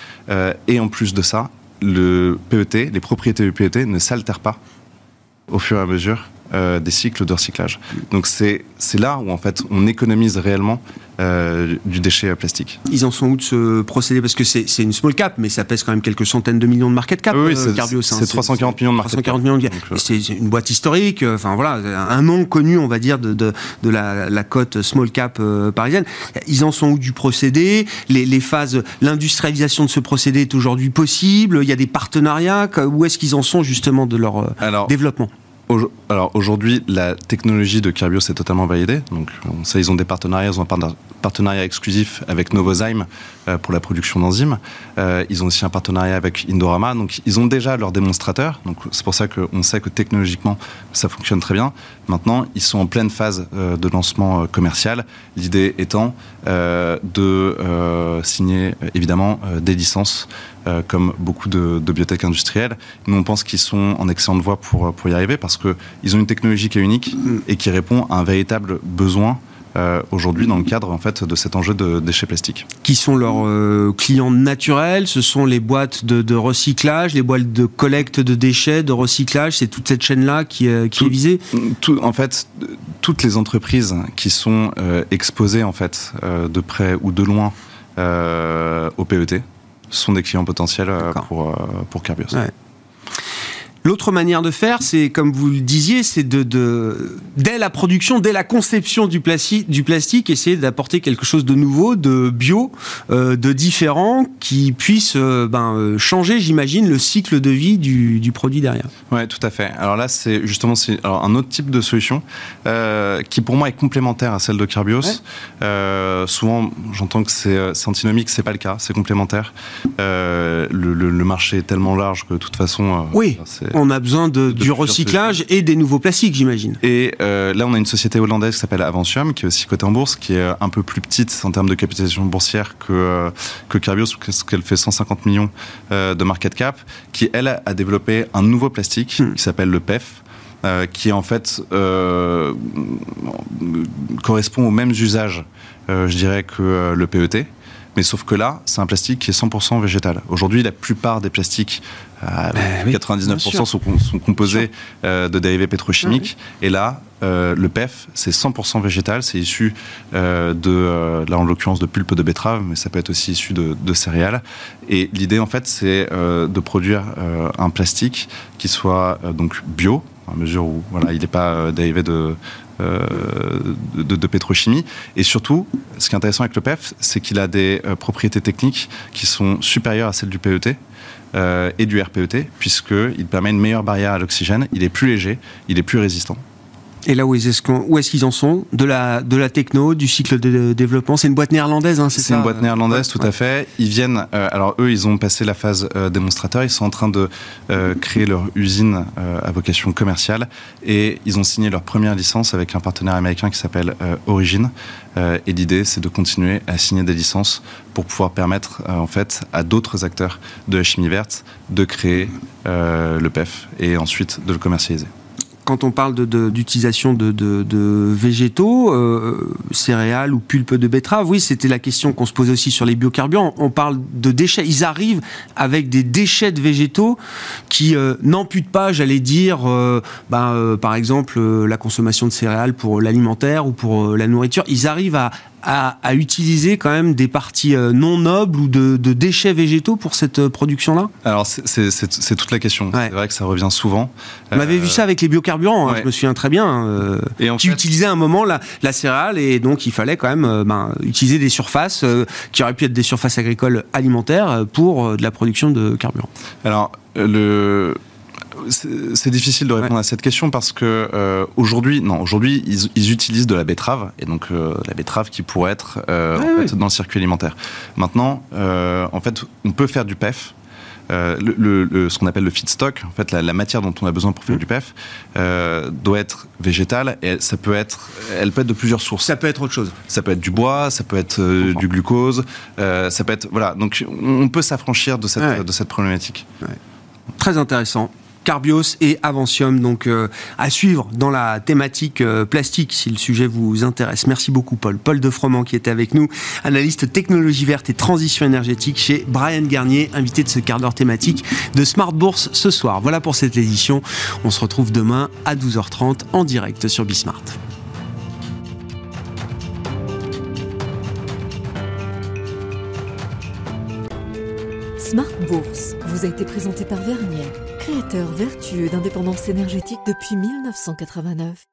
et en plus de ça, le PET, les propriétés du PET ne s'altèrent pas au fur et à mesure euh, des cycles de recyclage. Donc c'est là où en fait on économise réellement euh, du déchet euh, plastique. Ils en sont où de ce procédé? Parce que c'est une small cap, mais ça pèse quand même quelques centaines de millions de market cap. Oui, euh, c'est- Carbios, c'est hein. 340 millions de market 340 cap. millions de Donc, euh, C'est une boîte historique, enfin voilà, un nom connu, on va dire, de, de, de la, la cote small cap parisienne. Ils en sont où du procédé? Les, les phases, l'industrialisation de ce procédé est aujourd'hui possible? Il y a des partenariats? Où est-ce qu'ils en sont justement de leur Alors, développement? Alors aujourd'hui, la technologie de Carbios est totalement validée. Donc on sait ils ont des partenariats, ils ont un partenariat exclusif avec Novozymes euh, pour la production d'enzymes. Euh, ils ont aussi un partenariat avec Indorama. Donc ils ont déjà leurs démonstrateurs. Donc c'est pour ça qu'on sait que technologiquement ça fonctionne très bien. Maintenant, ils sont en pleine phase euh, de lancement commercial. L'idée étant de signer évidemment des licences euh, comme beaucoup de, de biotech industrielles. Nous, on pense qu'ils sont en excellente voie pour, pour y arriver parce qu'ils ont une technologie qui est unique et qui répond à un véritable besoin euh, aujourd'hui dans le cadre en fait, de cet enjeu de déchets plastiques. Qui sont leurs euh, clients naturels Ce sont les boîtes de, de recyclage, les boîtes de collecte de déchets, de recyclage C'est toute cette chaîne-là qui, euh, qui Tout- est visée Tout, en fait, toutes les entreprises qui sont exposées en fait, de près ou de loin au PET sont des clients potentiels euh, pour, euh, pour Carbios. Ouais. L'autre manière de faire, c'est comme vous le disiez, c'est de, de, dès la production, dès la conception du plastique, du plastique, essayer d'apporter quelque chose de nouveau, de bio, euh, de différent, qui puisse euh, ben, euh, changer, j'imagine, le cycle de vie du, du produit derrière. Ouais, tout à fait. Alors là, c'est justement alors un autre type de solution euh, qui pour moi est complémentaire à celle de Carbios. Souvent, j'entends que c'est c'est antinomique, c'est pas le cas, c'est complémentaire. Le, le- le marché est tellement large que de toute façon, Oui, c'est- on a besoin de, du recyclage et des nouveaux plastiques, j'imagine. Et euh, là, on a une société hollandaise qui s'appelle Aventium, qui est aussi cotée en bourse, qui est un peu plus petite en termes de capitalisation boursière que, euh, que Carbios, parce qu'elle fait 150 millions euh, de market cap, qui, elle, a développé un nouveau plastique Hmm. qui s'appelle le PEF. euh, qui en fait euh, correspond aux mêmes usages, euh, je dirais, que euh, le PET. Mais sauf que là, c'est un plastique qui est 100% végétal. Aujourd'hui, la plupart des plastiques, euh, Ben oui, 99% sont, com- sont composés euh, de dérivés pétrochimiques. Et là, euh, le PEF, c'est 100% végétal. C'est issu de, là en l'occurrence, de pulpe de betterave, mais ça peut être aussi issu de, de céréales. Et l'idée, en fait, c'est de produire un plastique qui soit donc bio, à mesure où voilà, il n'est pas dérivé de, de, de pétrochimie. Et surtout, ce qui est intéressant avec le PEF, c'est qu'il a des euh, propriétés techniques qui sont supérieures à celles du PET. euh, et du RPET, puisqu'il permet une meilleure barrière à l'oxygène, il est plus léger, il est plus résistant. Et là, où est-ce est-ce qu'ils en sont de la, de la techno, du cycle de développement? C'est une boîte néerlandaise, hein, c'est C'est ça? une boîte néerlandaise, tout ouais. à fait. Ils viennent, euh, alors eux, ils ont passé la phase euh, démonstrateur, ils sont en train de euh, créer leur usine à vocation commerciale et ils ont signé leur première licence avec un partenaire américain qui s'appelle Origin. Et l'idée, c'est de continuer à signer des licences pour pouvoir permettre en fait à d'autres acteurs de la chimie verte de créer le PEF et ensuite de le commercialiser. Quand on parle d'utilisation de, végétaux, euh, céréales ou pulpe de betterave, oui, c'était la question qu'on se posait aussi sur les biocarburants. On parle de déchets. Ils arrivent avec des déchets de végétaux qui euh, n'amputent pas, j'allais dire, euh, ben, euh, par exemple, la consommation de céréales pour l'alimentaire ou pour la nourriture. Ils arrivent à, à- à utiliser quand même des parties euh, non nobles ou de, de déchets végétaux pour cette euh, production-là? Alors c'est- toute la question. Ouais. C'est vrai que ça revient souvent. On avait vu ça avec les biocarburants, hein, je me souviens très bien. euh, Et en qui fait- utilisait à un moment la, la céréale et donc il fallait quand même euh, ben, utiliser des surfaces euh, qui auraient pu être des surfaces agricoles alimentaires euh, pour euh, de la production de carburant. Alors, euh, le. C'est difficile de répondre à cette question parce que euh, aujourd'hui, non, aujourd'hui ils, ils utilisent de la betterave et donc euh, la betterave qui pourrait être euh, Ouais, en ouais. fait, dans le circuit alimentaire. Maintenant, euh, en fait, on peut faire du PEF. Le, le- le- ce qu'on appelle le feedstock, en fait, la, la matière dont on a besoin pour Mmh. faire du PEF, doit être végétale et ça peut être, elle peut être de plusieurs sources. Ça peut être autre chose. Ça peut être du bois, ça peut être du glucose, ça peut être voilà. Donc on peut s'affranchir de cette Ouais. de cette problématique. Très intéressant. Carbios et Avancium, donc euh, à suivre dans la thématique euh, plastique si le sujet vous intéresse. Merci beaucoup Paul. Paul de Froment qui était avec nous, analyste technologie verte et transition énergétique chez Brian Garnier, invité de ce quart d'heure thématique de Smart Bourse ce soir. Voilà pour cette édition. On se retrouve demain à 12h30 en direct sur Bismart. Smart Bourse vous a été présenté par Vernier, créateur vertueux d'indépendance énergétique depuis 1989.